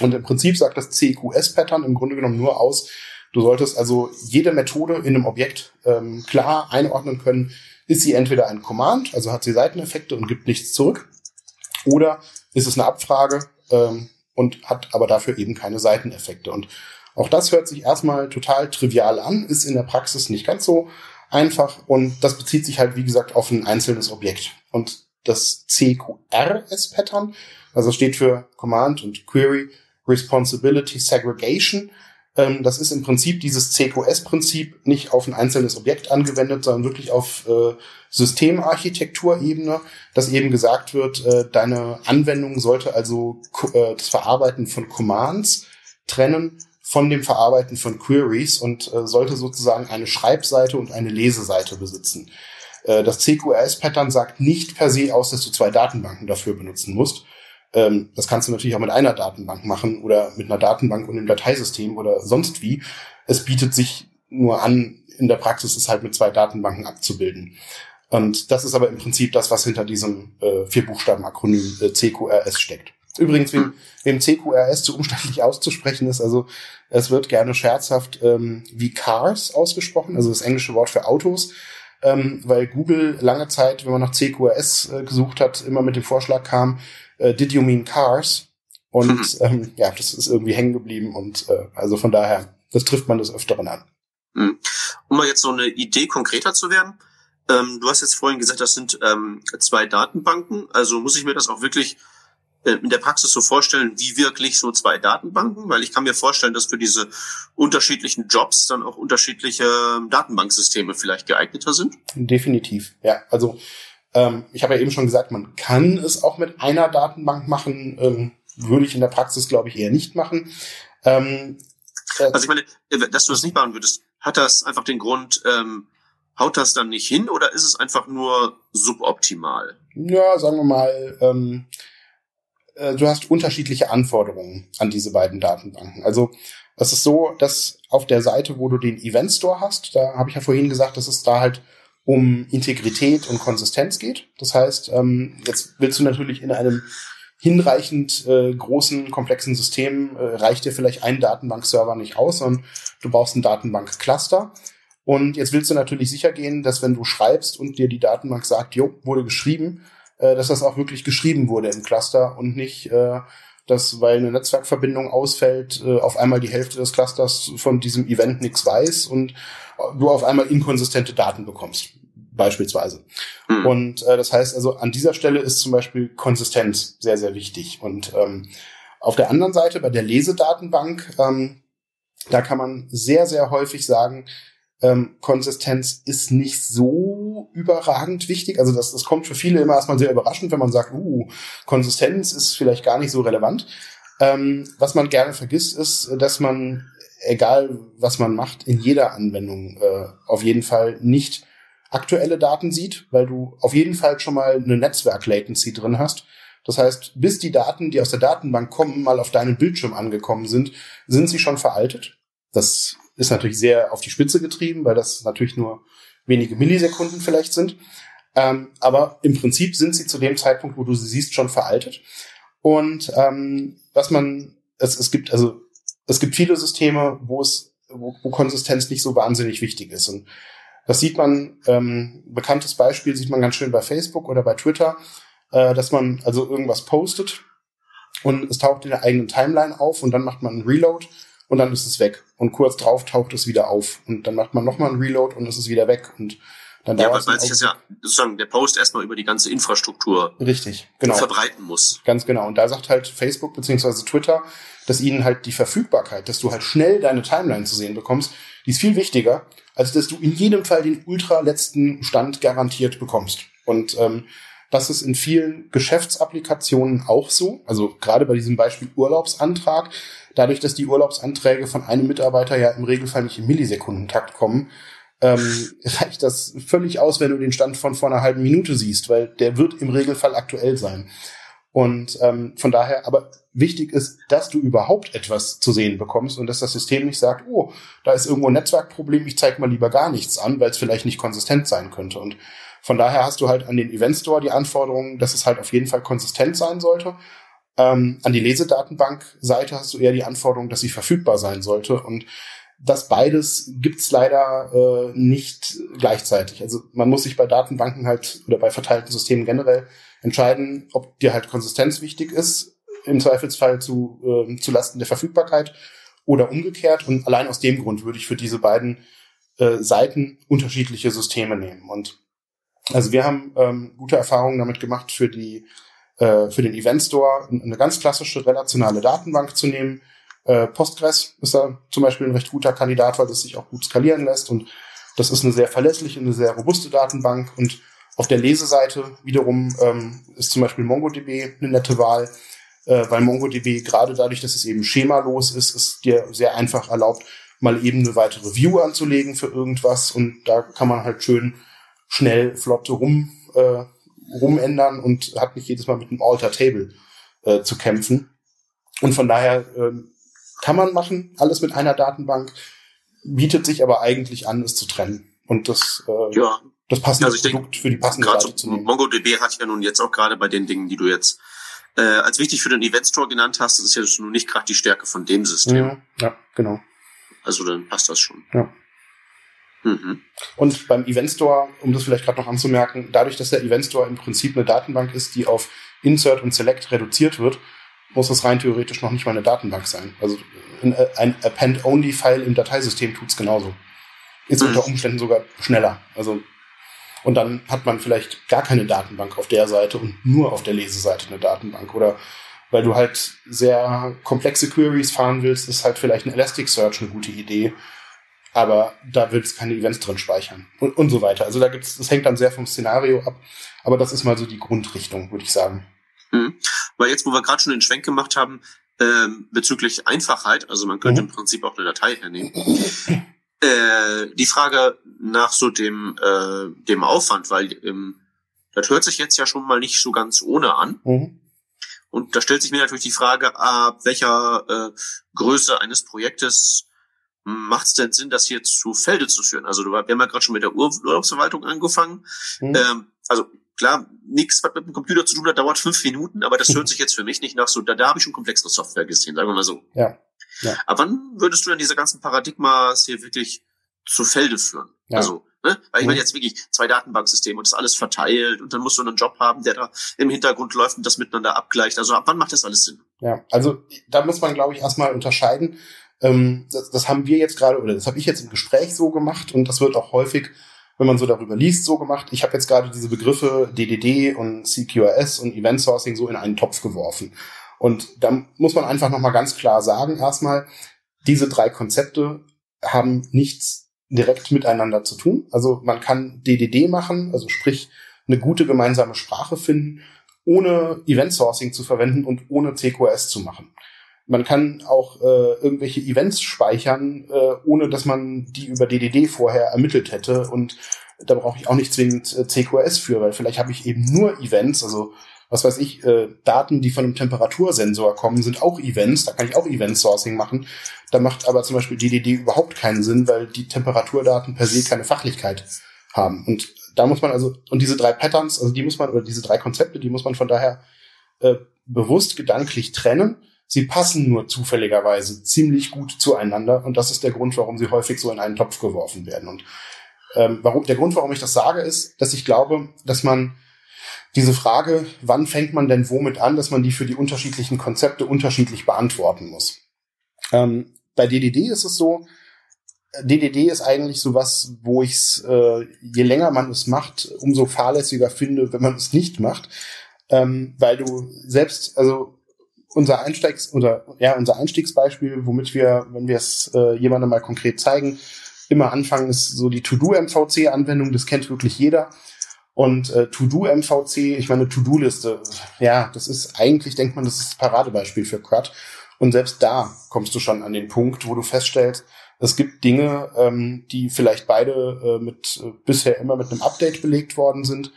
Und im Prinzip sagt das CQS-Pattern im Grunde genommen nur aus, du solltest also jede Methode in einem Objekt ähm, klar einordnen können. Ist sie entweder ein Command, also hat sie Seiteneffekte und gibt nichts zurück, oder ist es eine Abfrage ähm, und hat aber dafür eben keine Seiteneffekte. Und auch das hört sich erstmal total trivial an, ist in der Praxis nicht ganz so einfach und das bezieht sich halt, wie gesagt, auf ein einzelnes Objekt. Und das CQRS-Pattern, also steht für Command und Query Responsibility Segregation, ähm, das ist im Prinzip dieses CQS-Prinzip nicht auf ein einzelnes Objekt angewendet, sondern wirklich auf äh, Systemarchitekturebene, dass eben gesagt wird, äh, deine Anwendung sollte also äh, das Verarbeiten von Commands trennen von dem Verarbeiten von Queries und äh, sollte sozusagen eine Schreibseite und eine Leseseite besitzen. Äh, das CQRS-Pattern sagt nicht per se aus, dass du zwei Datenbanken dafür benutzen musst, ähm, das kannst du natürlich auch mit einer Datenbank machen oder mit einer Datenbank und einem Dateisystem oder sonst wie. Es bietet sich nur an, in der Praxis es halt mit zwei Datenbanken abzubilden. Und das ist aber im Prinzip das, was hinter diesem äh, vier Buchstaben-Akronym äh, CQRS steckt. Übrigens, wem, wem CQRS zu umständlich auszusprechen ist, also es wird gerne scherzhaft ähm, wie Cars ausgesprochen, also das englische Wort für Autos, ähm, weil Google lange Zeit, wenn man nach CQRS äh, gesucht hat, immer mit dem Vorschlag kam, äh, Did You Mean Cars? Und mhm. ähm, ja, das ist irgendwie hängen geblieben und äh, also von daher, das trifft man des Öfteren an. Mhm. Um mal jetzt so eine Idee konkreter zu werden, Ähm, du hast jetzt vorhin gesagt, das sind ähm, zwei Datenbanken. Also muss ich mir das auch wirklich in der Praxis so vorstellen, wie wirklich so zwei Datenbanken? Weil ich kann mir vorstellen, dass für diese unterschiedlichen Jobs dann auch unterschiedliche ähm, Datenbanksysteme vielleicht geeigneter sind. Definitiv, ja. Also ähm, ich habe ja eben schon gesagt, man kann es auch mit einer Datenbank machen. Ähm, würde ich in der Praxis, glaube ich, eher nicht machen. Ähm, äh, also ich meine, äh, dass du das nicht machen würdest, hat das einfach den Grund, ähm, haut das dann nicht hin oder ist es einfach nur suboptimal? Ja, sagen wir mal, ähm, äh, du hast unterschiedliche Anforderungen an diese beiden Datenbanken. Also es ist so, dass auf der Seite, wo du den Event Store hast, da habe ich ja vorhin gesagt, dass es da halt um Integrität und Konsistenz geht. Das heißt, ähm, jetzt willst du natürlich in einem hinreichend äh, großen, komplexen System äh, reicht dir vielleicht ein Datenbankserver nicht aus, sondern du brauchst ein Datenbankcluster. Und jetzt willst du natürlich sicher gehen, dass wenn du schreibst und dir die Datenbank sagt, jo, wurde geschrieben, äh, dass das auch wirklich geschrieben wurde im Cluster und nicht, äh, dass, weil eine Netzwerkverbindung ausfällt, äh, auf einmal die Hälfte des Clusters von diesem Event nichts weiß und du auf einmal inkonsistente Daten bekommst, beispielsweise. Mhm. Und äh, das heißt also, an dieser Stelle ist zum Beispiel Konsistenz sehr, sehr wichtig. Und ähm, auf der anderen Seite, bei der Lesedatenbank, ähm, da kann man sehr, sehr häufig sagen, ähm, Konsistenz ist nicht so überragend wichtig. Also das, das kommt für viele immer erstmal sehr überraschend, wenn man sagt, uh, Konsistenz ist vielleicht gar nicht so relevant. Ähm, was man gerne vergisst, ist, dass man, egal was man macht, in jeder Anwendung äh, auf jeden Fall nicht aktuelle Daten sieht, weil du auf jeden Fall schon mal eine Netzwerk-Latency drin hast. Das heißt, bis die Daten, die aus der Datenbank kommen, mal auf deinen Bildschirm angekommen sind, sind sie schon veraltet. Das ist natürlich sehr auf die Spitze getrieben, weil das natürlich nur wenige Millisekunden vielleicht sind. Ähm, aber im Prinzip sind sie zu dem Zeitpunkt, wo du sie siehst, schon veraltet. Und ähm, was man, es, es gibt also es gibt viele Systeme, wo es wo, wo Konsistenz nicht so wahnsinnig wichtig ist. Und das sieht man, ähm, bekanntes Beispiel sieht man ganz schön bei Facebook oder bei Twitter, äh, dass man also irgendwas postet und es taucht in der eigenen Timeline auf und dann macht man einen Reload und dann ist es weg. Und kurz drauf taucht es wieder auf. Und dann macht man nochmal einen Reload und es ist wieder weg. Und dann ja, weil, weil sich das ja sozusagen der Post erstmal über die ganze Infrastruktur richtig, genau. verbreiten muss. Ganz genau. Und da sagt halt Facebook beziehungsweise Twitter, dass ihnen halt die Verfügbarkeit, dass du halt schnell deine Timeline zu sehen bekommst, die ist viel wichtiger, als dass du in jedem Fall den ultra letzten Stand garantiert bekommst. Und ähm, das ist in vielen Geschäftsapplikationen auch so. Also gerade bei diesem Beispiel Urlaubsantrag dadurch, dass die Urlaubsanträge von einem Mitarbeiter ja im Regelfall nicht im Millisekundentakt kommen, ähm, reicht das völlig aus, wenn du den Stand von vor einer halben Minute siehst, weil der wird im Regelfall aktuell sein. Und ähm, von daher, aber wichtig ist, dass du überhaupt etwas zu sehen bekommst und dass das System nicht sagt, oh, da ist irgendwo ein Netzwerkproblem, ich zeige mal lieber gar nichts an, weil es vielleicht nicht konsistent sein könnte. Und von daher hast du halt an den Event Store die Anforderungen, dass es halt auf jeden Fall konsistent sein sollte ähm, an die Lesedatenbank-Seite hast du eher die Anforderung, dass sie verfügbar sein sollte. Und das beides gibt's leider äh, nicht gleichzeitig. Also man muss sich bei Datenbanken halt oder bei verteilten Systemen generell entscheiden, ob dir halt Konsistenz wichtig ist, im Zweifelsfall zu, äh, zu Lasten der Verfügbarkeit oder umgekehrt. Und allein aus dem Grund würde ich für diese beiden äh, Seiten unterschiedliche Systeme nehmen. Und also wir haben ähm, gute Erfahrungen damit gemacht für die äh, für den Event Store eine ganz klassische relationale Datenbank zu nehmen. Äh, Postgres ist da zum Beispiel ein recht guter Kandidat, weil das sich auch gut skalieren lässt. Und das ist eine sehr verlässliche, eine sehr robuste Datenbank. Und auf der Leseseite wiederum ähm, ist zum Beispiel MongoDB eine nette Wahl, äh, weil MongoDB gerade dadurch, dass es eben schemalos ist, es dir sehr einfach erlaubt, mal eben eine weitere View anzulegen für irgendwas. Und da kann man halt schön schnell flott rum äh, rumändern und hat nicht jedes Mal mit einem Alter Table äh, zu kämpfen. Und von daher ähm, kann man machen, alles mit einer Datenbank, bietet sich aber eigentlich an, es zu trennen. Und das, äh, ja. das passende also Produkt denke, für die passende Seite so zu nehmen. MongoDB hat ja nun jetzt auch gerade bei den Dingen, die du jetzt äh, als wichtig für den Event Store genannt hast, das ist ja nun nicht gerade die Stärke von dem System. Ja, ja, genau. Also dann passt das schon. Ja. Mhm. Und beim Event Store, um das vielleicht gerade noch anzumerken, dadurch, dass der Event Store im Prinzip eine Datenbank ist, die auf Insert und Select reduziert wird, muss es rein theoretisch noch nicht mal eine Datenbank sein. Also ein Append-Only-File im Dateisystem tut's genauso. Ist mhm. unter Umständen sogar schneller. Also Und dann hat man vielleicht gar keine Datenbank auf der Seite und nur auf der Leseseite eine Datenbank. Oder weil du halt sehr komplexe Queries fahren willst, ist halt vielleicht ein Elasticsearch eine gute Idee. Aber da willst du keine Events drin speichern und, und so weiter. Also da gibt's, das hängt dann sehr vom Szenario ab. Aber das ist mal so die Grundrichtung, würde ich sagen. Mhm. Weil jetzt, wo wir gerade schon den Schwenk gemacht haben, ähm, bezüglich Einfachheit, also man könnte mhm. im Prinzip auch eine Datei hernehmen. äh, die Frage nach so dem, äh, dem Aufwand, weil ähm, das hört sich jetzt ja schon mal nicht so ganz ohne an. Mhm. Und da stellt sich mir natürlich die Frage, ab welcher äh, Größe eines Projektes macht es denn Sinn, das hier zu Felde zu führen? Also wir haben ja gerade schon mit der Urlaubsverwaltung angefangen. Mhm. Ähm, also klar, nichts, was mit dem Computer zu tun hat, dauert fünf Minuten, aber das hört sich jetzt für mich nicht nach so, da, da habe ich schon komplexere Software gesehen, sagen wir mal so. Ja. ja. Aber wann würdest du denn diese ganzen Paradigmas hier wirklich zu Felde führen? Ja. Also, ne? Weil ich meine mhm. jetzt wirklich zwei Datenbanksysteme und das alles verteilt und dann musst du einen Job haben, der da im Hintergrund läuft und das miteinander abgleicht. Also ab wann macht das alles Sinn? Ja, also da muss man, glaube ich, erstmal unterscheiden. Ähm, das, das haben wir jetzt gerade, oder das habe ich jetzt im Gespräch so gemacht und das wird auch häufig wenn man so darüber liest, so gemacht. Ich habe jetzt gerade diese Begriffe DDD und CQRS und Event Sourcing so in einen Topf geworfen. Und da muss man einfach nochmal ganz klar sagen, erstmal, diese drei Konzepte haben nichts direkt miteinander zu tun. Also man kann DDD machen, also sprich eine gute gemeinsame Sprache finden, ohne Event Sourcing zu verwenden und ohne CQRS zu machen. Man kann auch äh, irgendwelche Events speichern, äh, ohne dass man die über DDD vorher ermittelt hätte. Und da brauche ich auch nicht zwingend äh, CQRS für, weil vielleicht habe ich eben nur Events, also was weiß ich, äh, Daten, die von einem Temperatursensor kommen, sind auch Events. Da kann ich auch Event-Sourcing machen. Da macht aber zum Beispiel DDD überhaupt keinen Sinn, weil die Temperaturdaten per se keine Fachlichkeit haben. Und da muss man also, und diese drei Patterns, also die muss man, oder diese drei Konzepte, die muss man von daher äh, bewusst gedanklich trennen Sie passen nur zufälligerweise ziemlich gut zueinander und das ist der Grund, warum sie häufig so in einen Topf geworfen werden. Und ähm, warum, der Grund, warum ich das sage, ist, dass ich glaube, dass man diese Frage, wann fängt man denn womit an, dass man die für die unterschiedlichen Konzepte unterschiedlich beantworten muss. Ähm, bei DDD ist es so, DDD ist eigentlich sowas, wo ich es, äh, je länger man es macht, umso fahrlässiger finde, wenn man es nicht macht, ähm, weil du selbst, also unser Einsteigs oder ja unser Einstiegsbeispiel, womit wir, wenn wir es äh, jemandem mal konkret zeigen, immer anfangen, ist so die To-Do-MVC-Anwendung. Das kennt wirklich jeder. Und äh, To-Do-MVC, ich meine To-Do-Liste, ja, das ist eigentlich denkt man, das ist das Paradebeispiel für CRUD. Und selbst da kommst du schon an den Punkt, wo du feststellst, es gibt Dinge, ähm, die vielleicht beide äh, mit äh, bisher immer mit einem Update belegt worden sind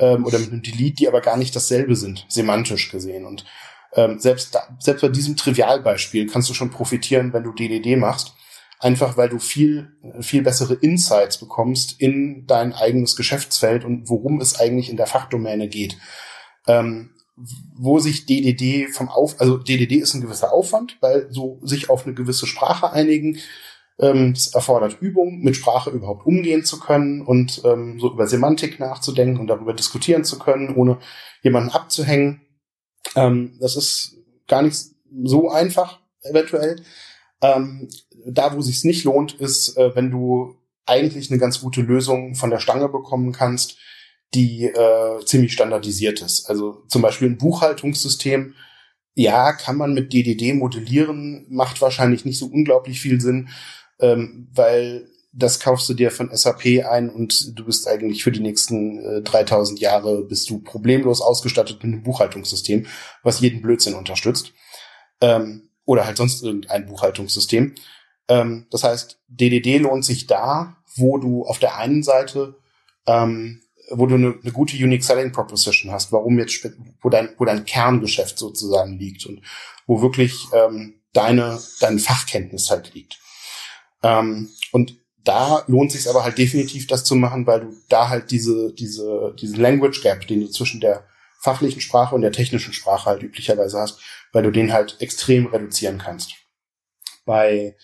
ähm, oder mit einem Delete, die aber gar nicht dasselbe sind, semantisch gesehen. Und ähm, selbst, da, selbst bei diesem Trivialbeispiel kannst du schon profitieren, wenn du DDD machst. Einfach weil du viel, viel bessere Insights bekommst in dein eigenes Geschäftsfeld und worum es eigentlich in der Fachdomäne geht. Ähm, wo sich DDD vom Auf, also DDD ist ein gewisser Aufwand, weil so sich auf eine gewisse Sprache einigen, ähm, das erfordert Übung, mit Sprache überhaupt umgehen zu können und ähm, so über Semantik nachzudenken und darüber diskutieren zu können, ohne jemanden abzuhängen. Ähm, das ist gar nicht so einfach, eventuell. Ähm, da, wo sich's nicht lohnt, ist, äh, wenn du eigentlich eine ganz gute Lösung von der Stange bekommen kannst, die äh, ziemlich standardisiert ist. Also zum Beispiel ein Buchhaltungssystem, ja, kann man mit DDD modellieren, macht wahrscheinlich nicht so unglaublich viel Sinn, ähm, weil das kaufst du dir von SAP ein und du bist eigentlich für die nächsten äh, 3000 Jahre bist du problemlos ausgestattet mit einem Buchhaltungssystem, was jeden Blödsinn unterstützt. Ähm, oder halt sonst irgendein Buchhaltungssystem. Ähm, das heißt, DDD lohnt sich da, wo du auf der einen Seite, ähm, wo du eine, eine gute Unique Selling Proposition hast, warum jetzt, wo dein, wo dein Kerngeschäft sozusagen liegt und wo wirklich ähm, deine, deine Fachkenntnis halt liegt. Ähm, und da lohnt sich aber halt definitiv, das zu machen, weil du da halt diese, diese, diesen Language Gap, den du zwischen der fachlichen Sprache und der technischen Sprache halt üblicherweise hast, weil du den halt extrem reduzieren kannst. Bei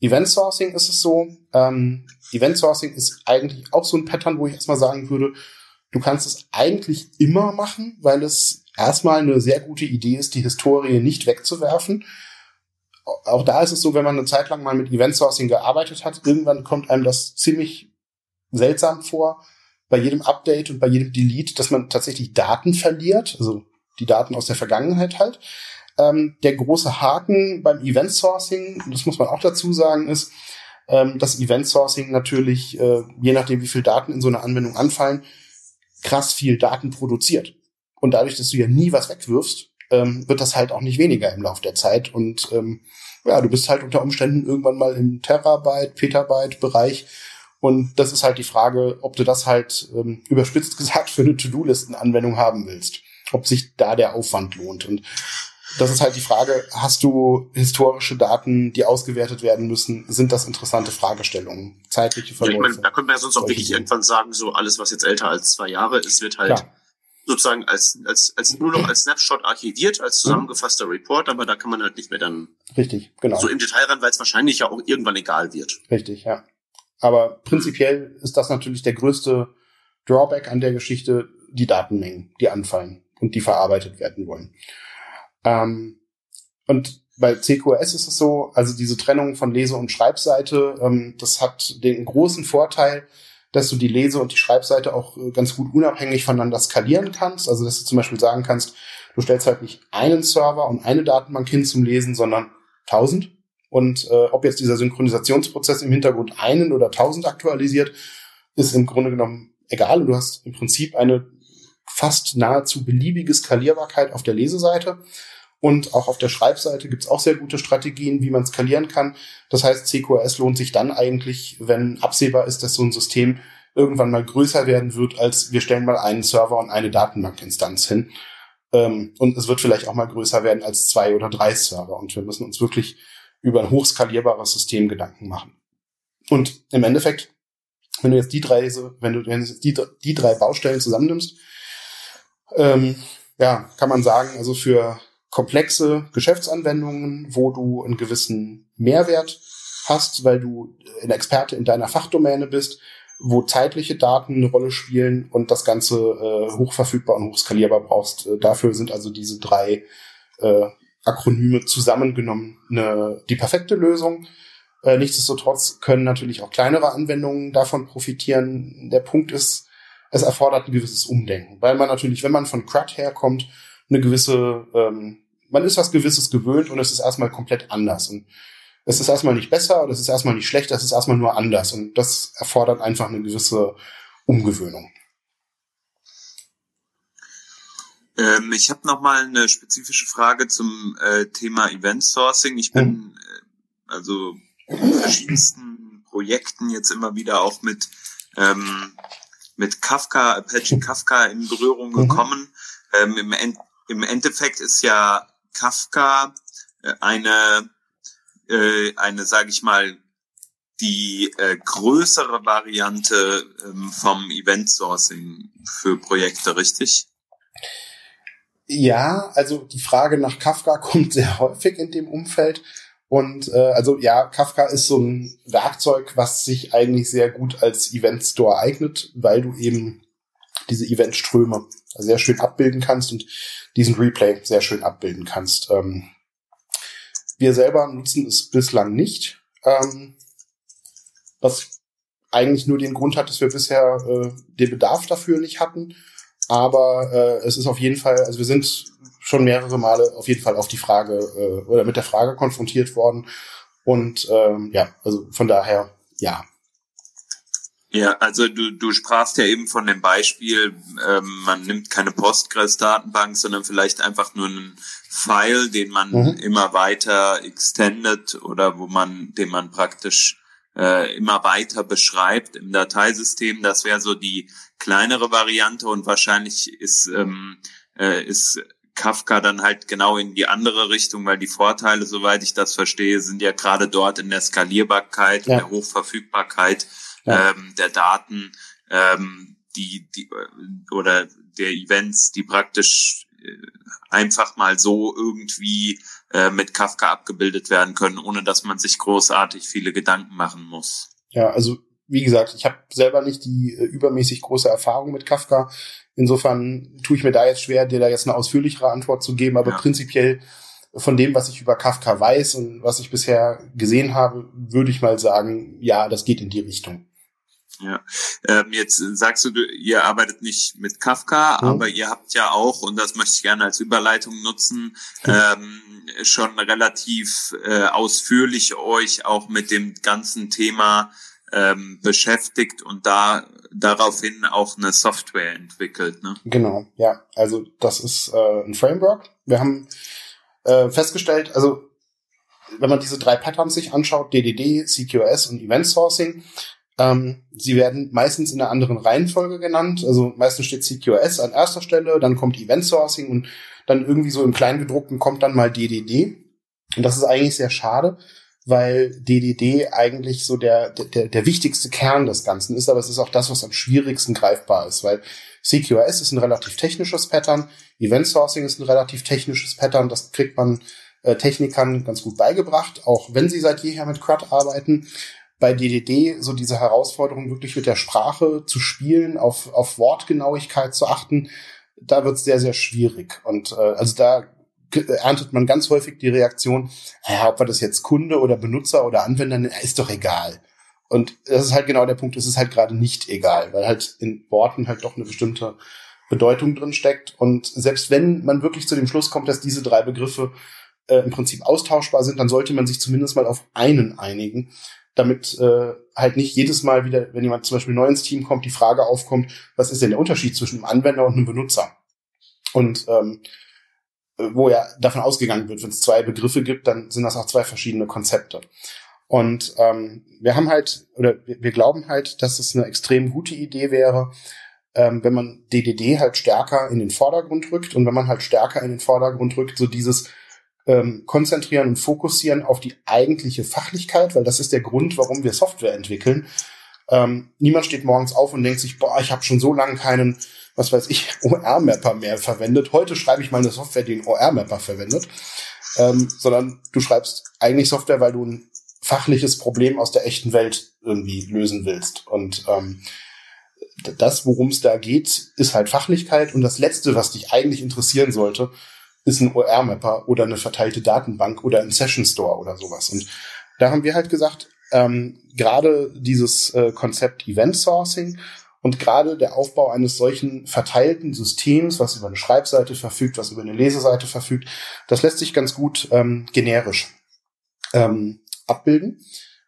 Event Sourcing ist es so, ähm, Event Sourcing ist eigentlich auch so ein Pattern, wo ich erstmal sagen würde, du kannst es eigentlich immer machen, weil es erstmal eine sehr gute Idee ist, die Historie nicht wegzuwerfen, auch da ist es so, wenn man eine Zeit lang mal mit Event Sourcing gearbeitet hat, irgendwann kommt einem das ziemlich seltsam vor, bei jedem Update und bei jedem Delete, dass man tatsächlich Daten verliert, also die Daten aus der Vergangenheit halt. Ähm, der große Haken beim Event Sourcing, das muss man auch dazu sagen, ist, ähm, dass Event Sourcing natürlich, äh, je nachdem wie viel Daten in so einer Anwendung anfallen, krass viel Daten produziert. Und dadurch, dass du ja nie was wegwirfst, ähm, wird das halt auch nicht weniger im Laufe der Zeit. Und ähm, ja, du bist halt unter Umständen irgendwann mal im Terabyte, Petabyte Bereich. Und das ist halt die Frage, ob du das halt ähm, überspitzt gesagt für eine To-Do-Listen-Anwendung haben willst. Ob sich da der Aufwand lohnt. Und das ist halt die Frage, hast du historische Daten, die ausgewertet werden müssen? Sind das interessante Fragestellungen? Zeitliche Verläufe? Ja, ich meine, da könnte man ja sonst auch wirklich irgendwann sagen, so alles, was jetzt älter als zwei Jahre ist, wird halt Klar. Sozusagen als, als, als nur noch als Snapshot archiviert, als mhm. zusammengefasster Report, aber da kann man halt nicht mehr dann Richtig, genau. so im Detail ran, weil es wahrscheinlich ja auch irgendwann egal wird. Richtig, ja. Aber prinzipiell ist das natürlich der größte Drawback an der Geschichte, die Datenmengen, die anfallen und die verarbeitet werden wollen. Ähm, und bei CQS ist es so, also diese Trennung von Lese- und Schreibseite, ähm, das hat den großen Vorteil, dass du die Lese- und die Schreibseite auch äh, ganz gut unabhängig voneinander skalieren kannst. Also dass du zum Beispiel sagen kannst, du stellst halt nicht einen Server und eine Datenbank hin zum Lesen, sondern tausend. Und äh, ob jetzt dieser Synchronisationsprozess im Hintergrund einen oder tausend aktualisiert, ist im Grunde genommen egal. Und du hast im Prinzip eine fast nahezu beliebige Skalierbarkeit auf der Leseseite. Und auch auf der Schreibseite gibt's auch sehr gute Strategien, wie man skalieren kann. Das heißt, CQRS lohnt sich dann eigentlich, wenn absehbar ist, dass so ein System irgendwann mal größer werden wird, als wir stellen mal einen Server und eine Datenbankinstanz hin. Ähm, und es wird vielleicht auch mal größer werden als zwei oder drei Server. Und wir müssen uns wirklich über ein hochskalierbares System Gedanken machen. Und im Endeffekt, wenn du jetzt die drei, wenn du, wenn du die, die drei Baustellen zusammennimmst, ähm, ja, kann man sagen, also für komplexe Geschäftsanwendungen, wo du einen gewissen Mehrwert hast, weil du ein Experte in deiner Fachdomäne bist, wo zeitliche Daten eine Rolle spielen und das Ganze äh, hochverfügbar und hochskalierbar brauchst. Äh, dafür sind also diese drei äh, Akronyme zusammengenommen eine, die perfekte Lösung. Äh, nichtsdestotrotz können natürlich auch kleinere Anwendungen davon profitieren. Der Punkt ist, es erfordert ein gewisses Umdenken, weil man natürlich, wenn man von CRUD herkommt, eine gewisse, ähm, man ist was Gewisses gewöhnt und es ist erstmal komplett anders. Und es ist erstmal nicht besser oder es ist erstmal nicht schlechter, es ist erstmal nur anders. Und das erfordert einfach eine gewisse Umgewöhnung. Ähm, ich habe noch mal eine spezifische Frage zum äh, Thema Event Sourcing. Ich bin hm. äh, also in verschiedensten Projekten jetzt immer wieder auch mit ähm, mit Kafka, Apache Kafka in Berührung mhm. gekommen. Mhm. Ähm, im, End, Im Endeffekt ist ja Kafka äh, eine, äh, eine, sage ich mal, die äh, größere Variante ähm, vom Event Sourcing für Projekte, richtig? Ja, also die Frage nach Kafka kommt sehr häufig in dem Umfeld. Und äh, also ja, Kafka ist so ein Werkzeug, was sich eigentlich sehr gut als Event Store eignet, weil du eben diese Eventströme sehr schön abbilden kannst und diesen Replay sehr schön abbilden kannst. Ähm, wir selber nutzen es bislang nicht, ähm, was eigentlich nur den Grund hat, dass wir bisher äh, den Bedarf dafür nicht hatten. Aber äh, es ist auf jeden Fall, also wir sind schon mehrere Male auf jeden Fall auf die Frage äh, oder mit der Frage konfrontiert worden. Und ähm, ja, also von daher, ja. Ja, also du, du sprachst ja eben von dem Beispiel, ähm, man nimmt keine Postgres-Datenbank, sondern vielleicht einfach nur einen File, den man mhm. immer weiter extendet oder wo man, den man praktisch äh, immer weiter beschreibt im Dateisystem. Das wäre so die kleinere Variante und wahrscheinlich ist, ähm, äh, ist Kafka dann halt genau in die andere Richtung, weil die Vorteile, soweit ich das verstehe, sind ja gerade dort in der Skalierbarkeit, ja. der Hochverfügbarkeit ja. ähm, der Daten, ähm, die, die oder der Events, die praktisch äh, einfach mal so irgendwie äh, mit Kafka abgebildet werden können, ohne dass man sich großartig viele Gedanken machen muss. Ja, also wie gesagt, ich habe selber nicht die äh, übermäßig große Erfahrung mit Kafka. Insofern tue ich mir da jetzt schwer, dir da jetzt eine ausführlichere Antwort zu geben, aber ja. prinzipiell von dem, was ich über Kafka weiß und was ich bisher gesehen habe, würde ich mal sagen, ja, das geht in die Richtung. Ja, ähm, jetzt sagst du, ihr arbeitet nicht mit Kafka, mhm. aber ihr habt ja auch, und das möchte ich gerne als Überleitung nutzen, ähm, schon relativ äh, ausführlich euch auch mit dem ganzen Thema ähm, beschäftigt und da daraufhin auch eine Software entwickelt. Ne? Genau, ja. Also das ist äh, ein Framework. Wir haben äh, festgestellt, also wenn man diese drei Patterns sich anschaut, DDD, CQS und Event Sourcing, ähm, sie werden meistens in einer anderen Reihenfolge genannt. Also meistens steht CQS an erster Stelle, dann kommt Event Sourcing und dann irgendwie so im Kleingedruckten kommt dann mal DDD. Und das ist eigentlich sehr schade, weil DDD eigentlich so der, der, der wichtigste Kern des Ganzen ist, aber es ist auch das, was am schwierigsten greifbar ist, weil CQS ist ein relativ technisches Pattern, Event Sourcing ist ein relativ technisches Pattern, das kriegt man äh, Technikern ganz gut beigebracht, auch wenn sie seit jeher mit CRUD arbeiten. Bei DDD so diese Herausforderung, wirklich mit der Sprache zu spielen, auf, auf Wortgenauigkeit zu achten, da wird es sehr, sehr schwierig. Und äh, also da erntet man ganz häufig die Reaktion, ja, ob wir das jetzt Kunde oder Benutzer oder Anwender ist doch egal. Und das ist halt genau der Punkt, es ist halt gerade nicht egal, weil halt in Worten halt doch eine bestimmte Bedeutung drin steckt. Und selbst wenn man wirklich zu dem Schluss kommt, dass diese drei Begriffe äh, im Prinzip austauschbar sind, dann sollte man sich zumindest mal auf einen einigen, damit äh, halt nicht jedes Mal wieder, wenn jemand zum Beispiel neu ins Team kommt, die Frage aufkommt, was ist denn der Unterschied zwischen einem Anwender und einem Benutzer? Und ähm, wo ja davon ausgegangen wird, wenn es zwei Begriffe gibt, dann sind das auch zwei verschiedene Konzepte. Und ähm, wir haben halt, oder wir glauben halt, dass es eine extrem gute Idee wäre, ähm, wenn man DDD halt stärker in den Vordergrund rückt und wenn man halt stärker in den Vordergrund rückt, so dieses ähm, Konzentrieren und Fokussieren auf die eigentliche Fachlichkeit, weil das ist der Grund, warum wir Software entwickeln. Ähm, niemand steht morgens auf und denkt sich, boah, ich habe schon so lange keinen was weiß ich, OR-Mapper mehr verwendet. Heute schreibe ich mal eine Software, die einen OR-Mapper verwendet. Ähm, sondern du schreibst eigentlich Software, weil du ein fachliches Problem aus der echten Welt irgendwie lösen willst. Und ähm, das, worum es da geht, ist halt Fachlichkeit. Und das Letzte, was dich eigentlich interessieren sollte, ist ein OR-Mapper oder eine verteilte Datenbank oder ein Session Store oder sowas. Und da haben wir halt gesagt, ähm, gerade dieses äh, Konzept Event Sourcing und gerade der Aufbau eines solchen verteilten Systems, was über eine Schreibseite verfügt, was über eine Leseseite verfügt, das lässt sich ganz gut ähm, generisch ähm, abbilden.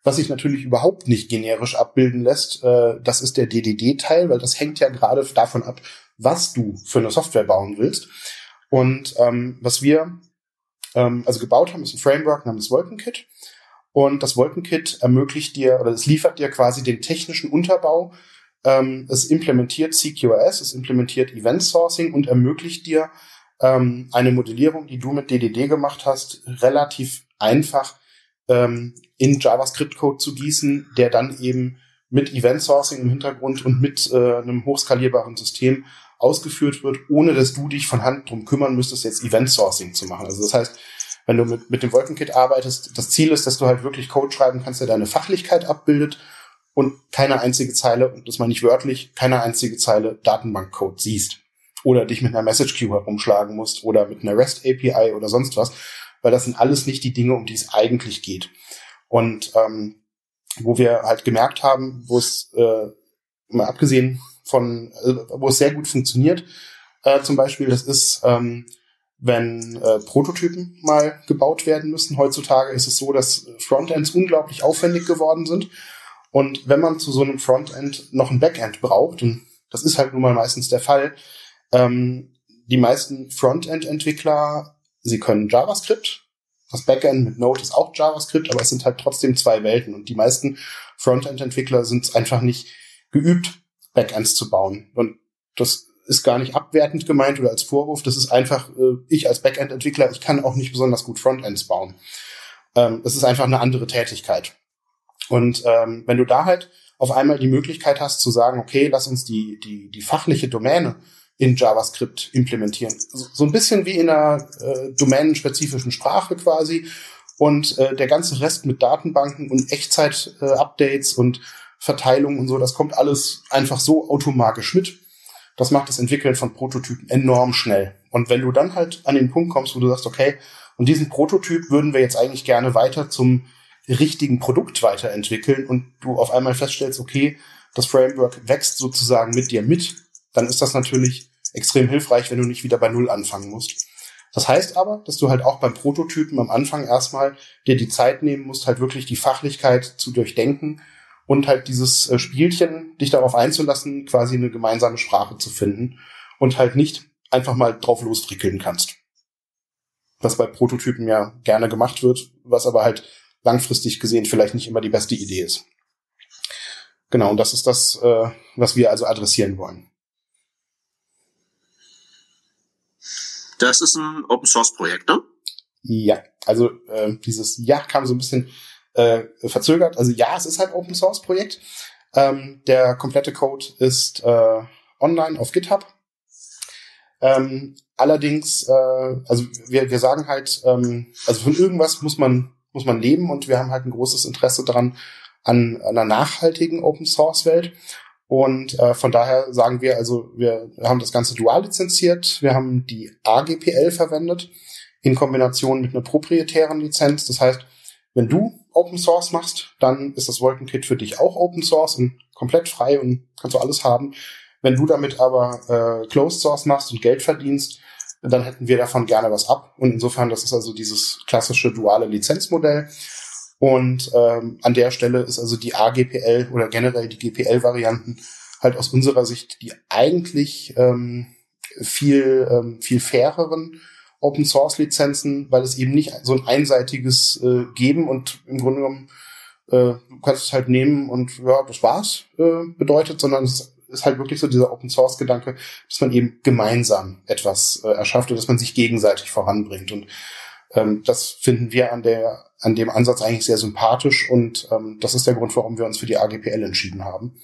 Was sich natürlich überhaupt nicht generisch abbilden lässt, äh, das ist der DDD-Teil, weil das hängt ja gerade davon ab, was du für eine Software bauen willst. Und ähm, was wir ähm, also gebaut haben, ist ein Framework namens Wolkenkit. Und das Wolkenkit ermöglicht dir oder es liefert dir quasi den technischen Unterbau ähm, es implementiert CQRS, es implementiert Event Sourcing und ermöglicht dir ähm, eine Modellierung, die du mit DDD gemacht hast, relativ einfach ähm, in JavaScript-Code zu gießen, der dann eben mit Event Sourcing im Hintergrund und mit äh, einem hochskalierbaren System ausgeführt wird, ohne dass du dich von Hand drum kümmern müsstest, jetzt Event Sourcing zu machen. Also das heißt, wenn du mit, mit dem Wolkenkit arbeitest, das Ziel ist, dass du halt wirklich Code schreiben kannst, der deine Fachlichkeit abbildet und keine einzige Zeile, und das meine ich wörtlich, keine einzige Zeile Datenbankcode siehst. Oder dich mit einer Message Queue herumschlagen musst oder mit einer REST API oder sonst was, weil das sind alles nicht die Dinge, um die es eigentlich geht. Und ähm, wo wir halt gemerkt haben, wo es äh, mal abgesehen von, äh, wo es sehr gut funktioniert, äh, zum Beispiel, das ist, ähm, wenn äh, Prototypen mal gebaut werden müssen. Heutzutage ist es so, dass Frontends unglaublich aufwendig geworden sind und wenn man zu so einem Frontend noch ein Backend braucht, und das ist halt nun mal meistens der Fall, ähm, die meisten Frontend-Entwickler, sie können JavaScript. Das Backend mit Node ist auch JavaScript, aber es sind halt trotzdem zwei Welten. Und die meisten Frontend-Entwickler sind einfach nicht geübt, Backends zu bauen. Und das ist gar nicht abwertend gemeint oder als Vorwurf. Das ist einfach, äh, ich als Backend-Entwickler, ich kann auch nicht besonders gut Frontends bauen. Ähm, das ist einfach eine andere Tätigkeit. Und ähm, wenn du da halt auf einmal die Möglichkeit hast zu sagen, okay, lass uns die, die, die fachliche Domäne in JavaScript implementieren. So, ein bisschen wie in einer äh, domänenspezifischen Sprache quasi. Und äh, der ganze Rest mit Datenbanken und Echtzeit-Updates äh, und Verteilung und so, das kommt alles einfach so automatisch mit. Das macht das Entwickeln von Prototypen enorm schnell. Und wenn du dann halt an den Punkt kommst, wo du sagst, okay, und diesen Prototyp würden wir jetzt eigentlich gerne weiter zum richtigen Produkt weiterentwickeln und du auf einmal feststellst, okay, das Framework wächst sozusagen mit dir mit, dann ist das natürlich extrem hilfreich, wenn du nicht wieder bei Null anfangen musst. Das heißt aber, dass du halt auch beim Prototypen am Anfang erstmal dir die Zeit nehmen musst, halt wirklich die Fachlichkeit zu durchdenken und halt dieses äh, Spielchen, dich darauf einzulassen, quasi eine gemeinsame Sprache zu finden und halt nicht einfach mal drauf lostrickeln kannst. Was bei Prototypen ja gerne gemacht wird, was aber halt langfristig gesehen vielleicht nicht immer die beste Idee ist. Genau, und das ist das, äh, was wir also adressieren wollen. Das ist ein Open Source Projekt, ne? Ja, also äh, dieses Ja kam so ein bisschen äh, verzögert. Also ja, es ist halt Open Source Projekt. Ähm, der komplette Code ist äh, online auf GitHub. Ähm, allerdings, äh, also wir, wir sagen halt, ähm, also von irgendwas muss man muss man leben und wir haben halt ein großes Interesse daran an, an einer nachhaltigen Open Source Welt. Und äh, von daher sagen wir, also wir haben das Ganze dual lizenziert, wir haben die AGPL verwendet in Kombination mit einer proprietären Lizenz. Das heißt, wenn du Open Source machst, dann ist das Wolkenkit für dich auch Open Source und komplett frei und kannst du alles haben. Wenn du damit aber äh, Closed Source machst und Geld verdienst, dann hätten wir davon gerne was ab. Und insofern, das ist also dieses klassische duale Lizenzmodell. Und ähm, an der Stelle ist also die AGPL oder generell die GPL-Varianten halt aus unserer Sicht die eigentlich ähm, viel, ähm, viel faireren Open Source Lizenzen, weil es eben nicht so ein einseitiges äh, Geben und im Grunde genommen äh, du kannst es halt nehmen und ja, das war's äh, bedeutet, sondern es ist halt wirklich so dieser Open Source Gedanke, dass man eben gemeinsam etwas äh, erschafft und dass man sich gegenseitig voranbringt und ähm, das finden wir an der an dem Ansatz eigentlich sehr sympathisch und ähm, das ist der Grund, warum wir uns für die AGPL entschieden haben.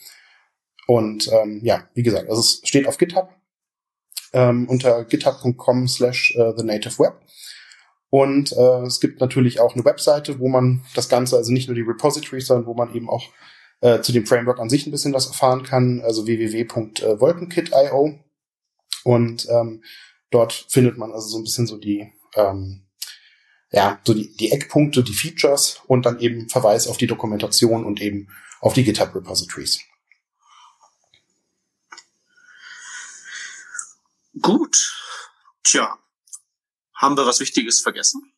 Und ähm, ja, wie gesagt, also es steht auf GitHub ähm, unter github.com slash uh, the native web. Und äh, es gibt natürlich auch eine Webseite, wo man das Ganze, also nicht nur die Repositories, sondern wo man eben auch äh, zu dem Framework an sich ein bisschen was erfahren kann, also www.wolkenkit.io. Und ähm, dort findet man also so ein bisschen so die ähm, ja, so die, die Eckpunkte, die Features und dann eben Verweis auf die Dokumentation und eben auf die GitHub Gut. Tja. Haben wir was Wichtiges vergessen?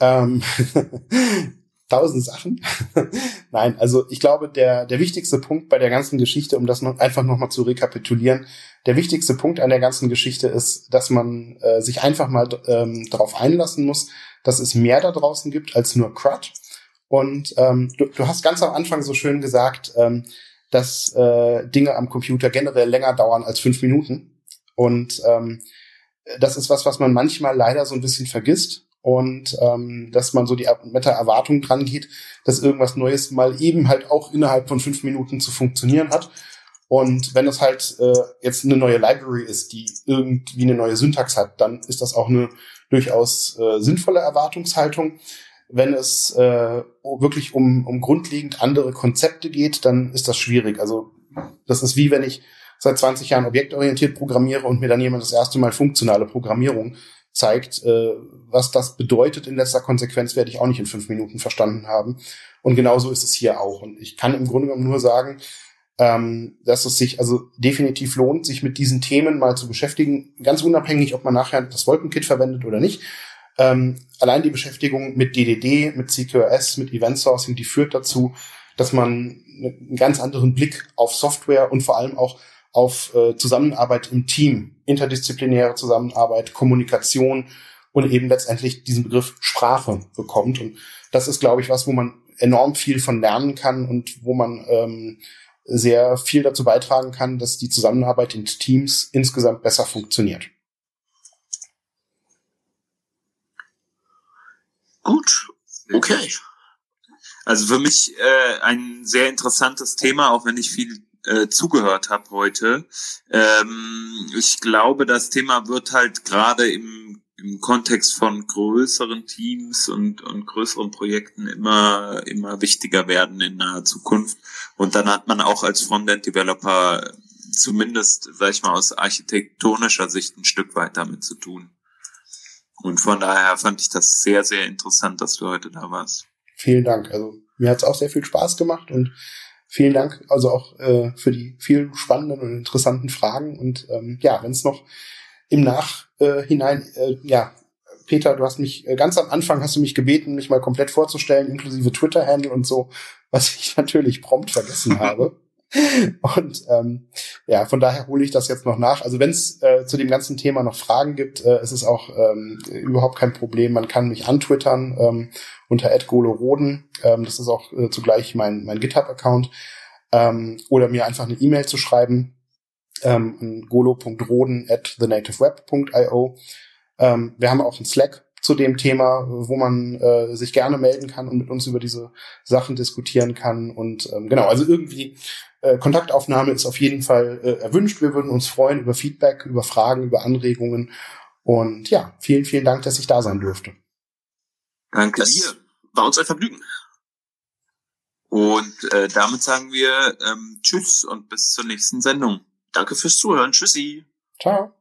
Ähm, tausend Sachen. Nein, also ich glaube, der, der wichtigste Punkt bei der ganzen Geschichte, um das noch einfach nochmal zu rekapitulieren, der wichtigste Punkt an der ganzen Geschichte ist, dass man äh, sich einfach mal ähm, darauf einlassen muss, dass es mehr da draußen gibt als nur CRUD. Und ähm, du, du hast ganz am Anfang so schön gesagt, ähm, dass äh, Dinge am Computer generell länger dauern als fünf Minuten. Und ähm, das ist was, was man manchmal leider so ein bisschen vergisst und ähm, dass man so die mit der Erwartung dran geht, dass irgendwas Neues mal eben halt auch innerhalb von fünf Minuten zu funktionieren hat. Und wenn es halt äh, jetzt eine neue Library ist, die irgendwie eine neue Syntax hat, dann ist das auch eine durchaus äh, sinnvolle Erwartungshaltung. Wenn es äh, wirklich um, um grundlegend andere Konzepte geht, dann ist das schwierig. Also das ist wie wenn ich seit 20 Jahren objektorientiert programmiere und mir dann jemand das erste Mal funktionale Programmierung zeigt, äh, was das bedeutet in letzter Konsequenz, werde ich auch nicht in fünf Minuten verstanden haben. Und genauso ist es hier auch. Und ich kann im Grunde genommen nur sagen, ähm, dass es sich also definitiv lohnt, sich mit diesen Themen mal zu beschäftigen, ganz unabhängig, ob man nachher das Wolkenkit verwendet oder nicht. Ähm, allein die Beschäftigung mit DDD, mit CQRS, mit Event Sourcing, die führt dazu, dass man einen ganz anderen Blick auf Software und vor allem auch auf äh, Zusammenarbeit im Team, interdisziplinäre Zusammenarbeit, Kommunikation und eben letztendlich diesen Begriff Sprache bekommt. Und das ist, glaube ich, was, wo man enorm viel von lernen kann und wo man ähm, sehr viel dazu beitragen kann, dass die Zusammenarbeit in Teams insgesamt besser funktioniert. Gut, okay. Also für mich äh, ein sehr interessantes Thema, auch wenn ich viel äh, zugehört habe heute. Ähm, ich glaube, das Thema wird halt gerade im, im Kontext von größeren Teams und, und größeren Projekten immer, immer wichtiger werden in naher Zukunft. Und dann hat man auch als Frontend-Developer zumindest, sag ich mal, aus architektonischer Sicht ein Stück weit damit zu tun. Und von daher fand ich das sehr, sehr interessant, dass du heute da warst. Vielen Dank. Also mir hat es auch sehr viel Spaß gemacht und vielen Dank also auch äh, für die vielen spannenden und interessanten Fragen. Und ähm, ja, wenn es noch im Nachhinein, äh, ja, Peter, du hast mich äh, ganz am Anfang hast du mich gebeten, mich mal komplett vorzustellen, inklusive Twitter-Handle und so, was ich natürlich prompt vergessen habe. Und ähm, ja, von daher hole ich das jetzt noch nach. Also wenn es äh, zu dem ganzen Thema noch Fragen gibt, äh, ist es auch ähm, überhaupt kein Problem. Man kann mich antwittern ähm, unter @goloroden. Ähm, das ist auch äh, zugleich mein mein GitHub-Account. Ähm, oder mir einfach eine E-Mail zu schreiben ähm, golo.roden at thenativeweb.io. Ähm, wir haben auch einen Slack zu dem Thema, wo man äh, sich gerne melden kann und mit uns über diese Sachen diskutieren kann. Und ähm, genau, also irgendwie äh, Kontaktaufnahme ist auf jeden Fall äh, erwünscht. Wir würden uns freuen über Feedback, über Fragen, über Anregungen. Und ja, vielen, vielen Dank, dass ich da sein durfte. Danke das dir. War uns ein Vergnügen. Und äh, damit sagen wir ähm, Tschüss und bis zur nächsten Sendung. Danke fürs Zuhören. Tschüssi. Ciao.